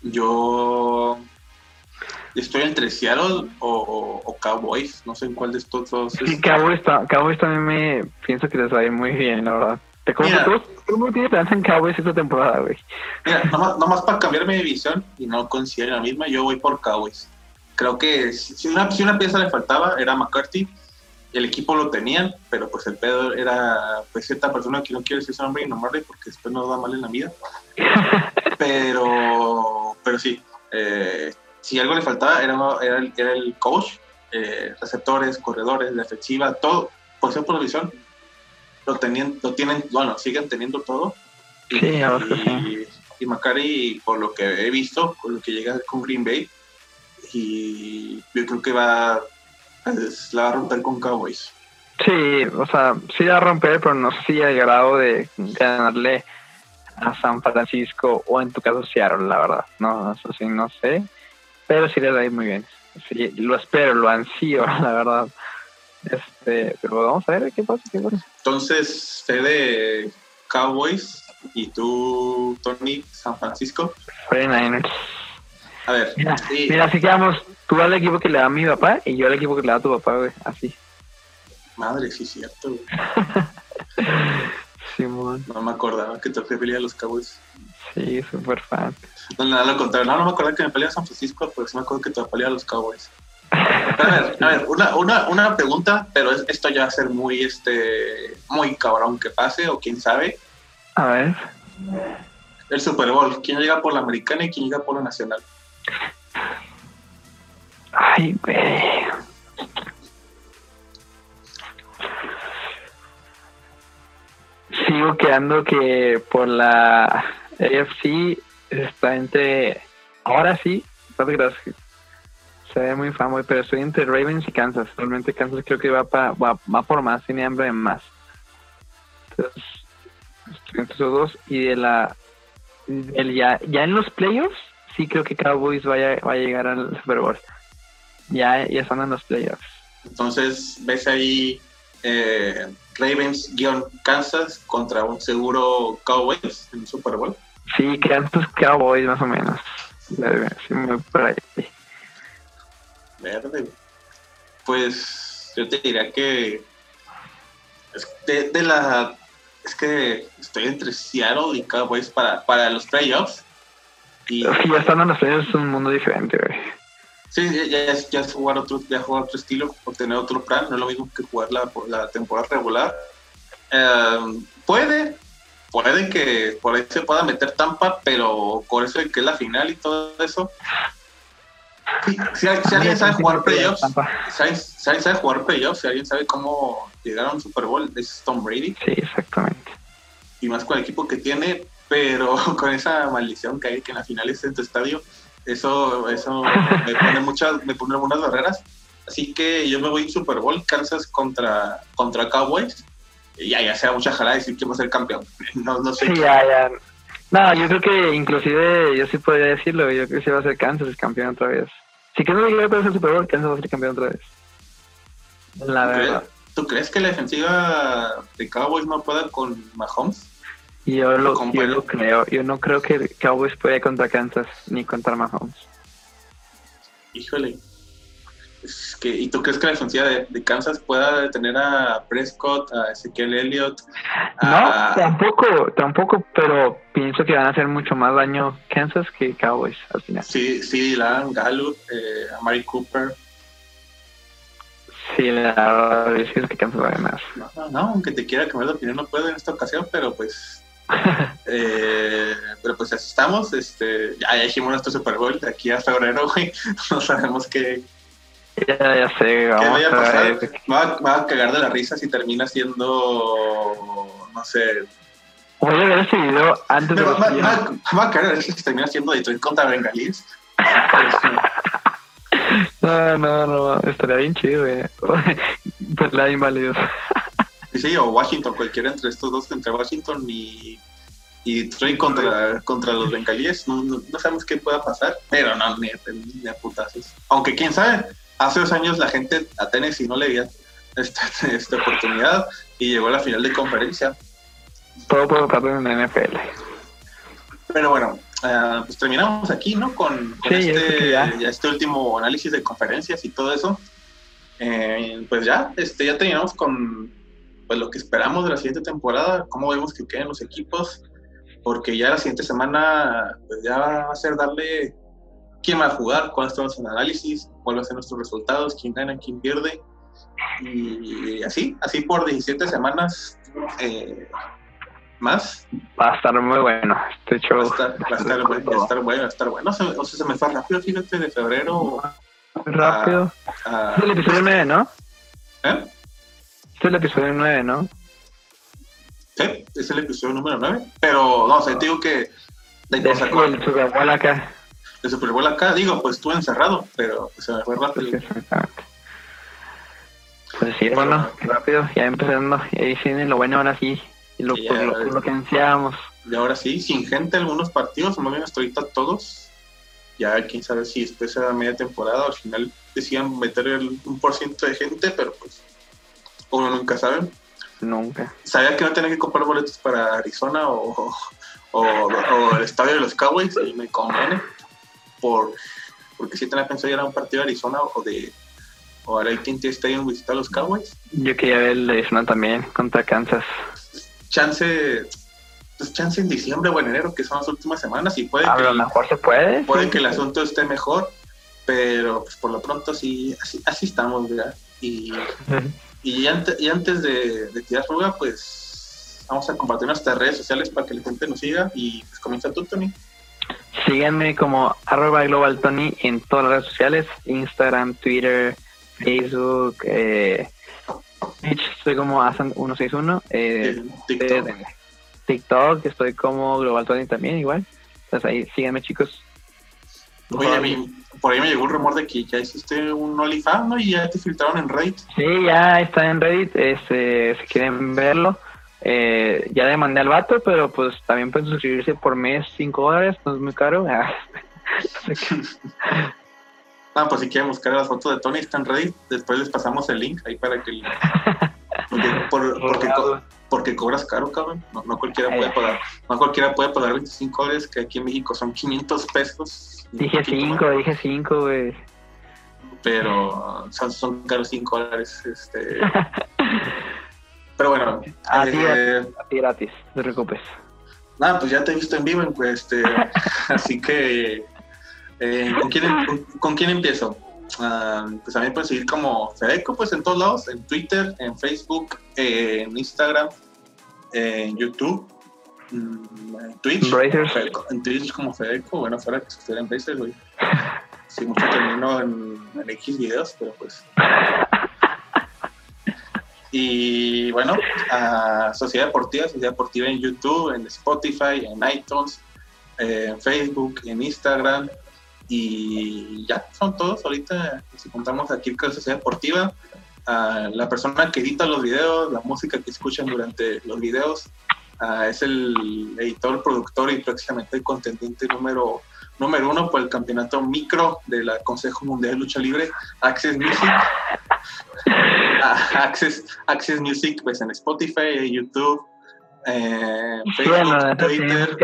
Yo estoy entre Seattle o, Cowboys, no sé en cuál de estos dos. Sí, Cowboys, Cowboys también me pienso que les va a ir muy bien, la verdad. Te como ¿Cómo tienes esperanza en Cowboys esta temporada, güey? Mira, nomás, nomás para cambiarme de visión y no considero la misma, yo voy por Cowboys. Creo que si una, si una pieza le faltaba era McCarthy, el equipo lo tenían, pero pues el pedo era pues cierta persona que no quiere decir su nombre y nombrarle porque después nos va mal en la vida. <laughs> pero, pero sí, eh, si algo le faltaba era, era, el, era el coach, eh, receptores, corredores, defensiva, todo, por ser por visión, lo, tenían, lo tienen, bueno, siguen teniendo todo. Sí, y, y, Macari, por lo que he visto, con lo que llega con Green Bay, y yo creo que va la va a romper con Cowboys. Sí, o sea, sí la va a romper, pero no sé si al grado de ganarle a San Francisco o en tu caso Seattle, la verdad. No, eso sí, no sé. Pero sí le da muy bien. Sí, lo espero, lo ansío, <laughs> la verdad. Este, pero vamos a ver qué pasa. Qué pasa. Entonces, de Cowboys y tú, Tony, San Francisco. 49ers. A ver. Mira, mira, así quedamos tú al equipo que le da a mi papá y yo al equipo que le da a tu papá, güey. Así. Madre, sí, cierto, güey. <laughs> Simón. No me acordaba que te pelear a los Cowboys. Sí, súper fan. No, nada, lo contrario. No, no me acordaba que me peleaba a San Francisco, pero sí me acuerdo que te pelear a los Cowboys. A ver, a ver, una, una, una pregunta, pero esto ya va a ser muy, este, muy cabrón que pase, o quién sabe. A ver. El Super Bowl, ¿quién llega por la americana y quién llega por la nacional? Ay, güey. Sigo quedando que por la AFC está entre. Ahora sí, se ve muy famoso, pero estoy entre Ravens y Kansas. Realmente Kansas creo que va, pa, va, va por más, tiene hambre de más. Entonces, estoy entre esos dos. Y de la. El ya, ya en los playoffs, sí creo que Cowboys vaya, va a llegar al Super Bowl. Ya, ya están en los playoffs. Entonces, ves ahí eh, Ravens-Kansas contra un seguro Cowboys en el Super Bowl. Sí, Kansas Cowboys más o menos. Sí, muy por ahí. Verde. Pues yo te diría que de, de, la es que estoy entre Seattle y Cowboys para, para los playoffs. Y, ya están en los playoffs es un mundo diferente, güey. Sí, ya, ya, es jugar otro, ya jugar otro estilo, obtener otro plan, no es lo mismo que jugar la, la temporada regular. Em, puede, puede que por ahí se pueda meter Tampa, pero por eso de que es la final y todo eso. si, alguien sabe jugar playoffs, si, alguien sabe jugar playoffs, si alguien sabe cómo llegar a un Super Bowl, es Tom Brady. Sí, exactamente. Y más con el equipo que tiene, pero <laughs> con esa maldición que hay que en la final es en tu estadio eso, eso <laughs> me pone muchas, me pone algunas barreras. Así que yo me voy en Super Bowl, Kansas contra, contra Cowboys. Y ya, ya sea mucha jalada decir quién va a ser campeón. <laughs> No, no sé. Sí, ya, ya. No, yo creo que inclusive yo sí podría decirlo. Yo creo que sí va a ser Kansas campeón otra vez. Si que no llega a ser Super Bowl, Kansas va a ser campeón otra vez. La verdad. ¿Tú crees que la defensiva de Cowboys no pueda con Mahomes? Yo lo, yo lo creo. Yo no creo que Cowboys pueda contra Kansas ni contra Mahomes. Híjole. Es que, ¿Y tú crees que la defensiva de, Kansas pueda detener a Prescott, a Ezequiel Elliott? No, tampoco, tampoco, pero pienso que van a hacer mucho más daño Kansas que Cowboys al final. Sí, sí, Dylan, Gallup, eh, a Mari Cooper. Sí, la verdad es que Kansas va a ganar. No, no, aunque te quiera cambiar de opinión, no puedo en esta ocasión, pero pues <laughs> eh, pero pues así estamos, este, ya, dijimos nuestro Super Bowl de aquí a febrero, güey, <laughs> no sabemos qué, ya, ya sé, vamos a pasar. Me va, a cagar de la risa si termina siendo, no sé. Voy a ver ese video antes de. Me, va a cagar de risa si termina siendo Detroit contra Bengalis. <laughs> no, no, no, estaría bien chido, güey. Pues la inválidos. Sí, o Washington, cualquiera entre estos dos, entre Washington y, y Detroit contra, contra los bengalíes. No, no, sabemos qué pueda pasar, pero no, ni, ni a putazos. Aunque quién sabe, hace dos años la gente a Tennessee no le dio esta, esta oportunidad y llegó a la final de conferencia. Todo puede pasar en la NFL. Pero bueno, uh, pues terminamos aquí, ¿no? Con, con este, ya. este último análisis de conferencias y todo eso. Eh, pues ya, este, ya terminamos con pues, lo que esperamos de la siguiente temporada, cómo vemos que queden los equipos, porque ya la siguiente semana pues ya va a ser darle quién va a jugar, cuáles son los análisis, cuáles van a nuestros resultados, quién gana, quién pierde. Y así, así por 17 semanas eh, más. Va a estar muy bueno este show. Va a estar, <laughs> va a estar, bueno, va a estar bueno, va a estar bueno. O sea, se me fue rápido, fíjate, de febrero. Rápido. es el episodio 9, ¿no? ¿Eh? Este es el episodio 9, ¿no? Sí, es el episodio número 9. Pero, no, o sea, te digo que... De, de, de, acá de Super Bowl acá, digo, pues estuve encerrado, pero se me fue rápido. Pues sí, bueno, rápido, ya empezando, y ahí viene lo bueno ahora sí, y lo, lo, que ansiábamos. Y ahora sí, sin gente algunos partidos, más bien hasta ahorita todos, ya quién sabe si después de la media temporada al final decían meter el, un por ciento de gente, pero pues uno nunca sabe. Nunca. Sabía que no tenía que comprar boletos para Arizona o, o, o el estadio de los Cowboys y me conviene por porque si tenía pensado ir a un partido de Arizona o de o al AT&T Stadium visitar a los Cowboys. Yo quería ver el de Arizona también contra Kansas. Chance pues chance en diciembre o en enero, que son las últimas semanas, y puede a que. lo mejor se puede. Puede que el asunto esté mejor, pero pues por lo pronto sí, así, así estamos, ¿verdad? Y, y, antes, y antes de, de tirar ruga, pues vamos a compartir nuestras redes sociales para que la gente nos siga y pues comienza tú, Tony. Síganme como arroba Global Tony en todas las redes sociales, Instagram, Twitter, Facebook, eh, estoy como Asan161, eh, TikTok. TikTok, estoy como Global Tony también igual. Entonces ahí síganme chicos. Oye, por ahí me llegó un rumor de que ya hiciste un OnlyFans, ¿no? Y ya te filtraron en Reddit. Sí, ya está en Reddit, este, si quieren verlo. Eh, ya demandé al vato, pero pues también pueden suscribirse por mes 5 dólares, no es muy caro. <laughs> <laughs> ah, pues si quieren buscar las fotos de Tony, están ready. Después les pasamos el link ahí para que. <laughs> Porque, cobras caro, cabrón. No, cualquiera puede pagar. No cualquiera puede pagar 25 dólares, que aquí en México son 500 pesos. Dije 5, dije 5, güey. Pero son, son caros 5 dólares. Este. <laughs> Pero bueno. A ti, eh, gratis, no te preocupes. Nada, pues ya te he visto en vivo, pues, este, <laughs> así que, eh, ¿con, quién, em, con, quién empiezo? Uh, pues también pueden seguir como Fedeco, pues en todos lados, en Twitter, en Facebook, eh, en Instagram, en YouTube, en Twitch, en Twitch como Fedeco, bueno, fuera que se en Brazers, güey. Sí, mucho termino en, en X videos, pero pues y bueno, a Sociedad Deportiva, Sociedad Deportiva en YouTube, en Spotify, en iTunes, en Facebook, en Instagram. Y ya, son todos. Ahorita si contamos aquí con Sociedad Deportiva, a la persona que edita los videos, la música que escuchan durante los videos, es el editor, productor y próximamente el contendiente número número uno por el campeonato micro de la Consejo Mundial de Lucha Libre, Access Music. <laughs> Ah, Access, Access Music, pues en Spotify, YouTube, eh, Facebook, Twitter.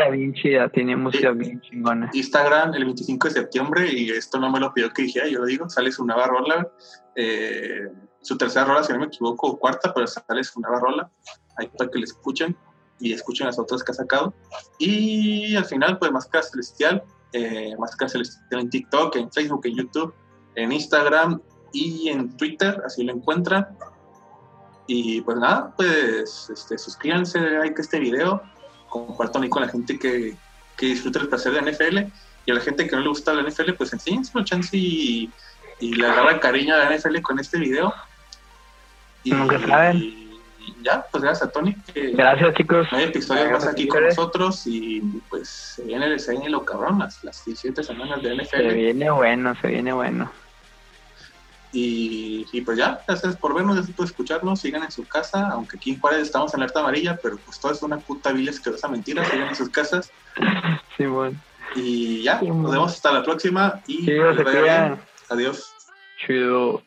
Tiene música bien chingona. Instagram el 25 de septiembre, y esto no me lo pidió que dijera, yo lo digo, sale su nueva rola. Eh, su tercera rola, si no me equivoco, cuarta, pero sale su nueva rola. Ahí para que le escuchen y escuchen las otras que ha sacado. Y al final, pues Máscara Celestial, eh, Máscara Celestial en TikTok, en Facebook, en YouTube, en Instagram y en Twitter, así lo encuentran. Y pues nada, pues este, suscríbanse, like este video, compartan con la gente que, que disfruta el placer de NFL y a la gente que no le gusta la NFL, pues enséñenselo, chance y, y le agarra cariño a la NFL con este video. Y, Nunca saben ya, pues gracias a Tony. gracias, chicos. No hay más aquí con nosotros y pues se viene, se viene lo cabrón, las, las 17 semanas de NFL. Se viene bueno, se viene bueno. Y, y, pues ya, gracias por vernos, gracias por escucharnos, sigan en su casa, aunque aquí en Juárez estamos en alerta amarilla, pero pues todo es una puta vil esa mentira, sigan en sus casas. <laughs> Sí, bueno. Y ya, nos vemos hasta la próxima y sí, Adiós. Chido.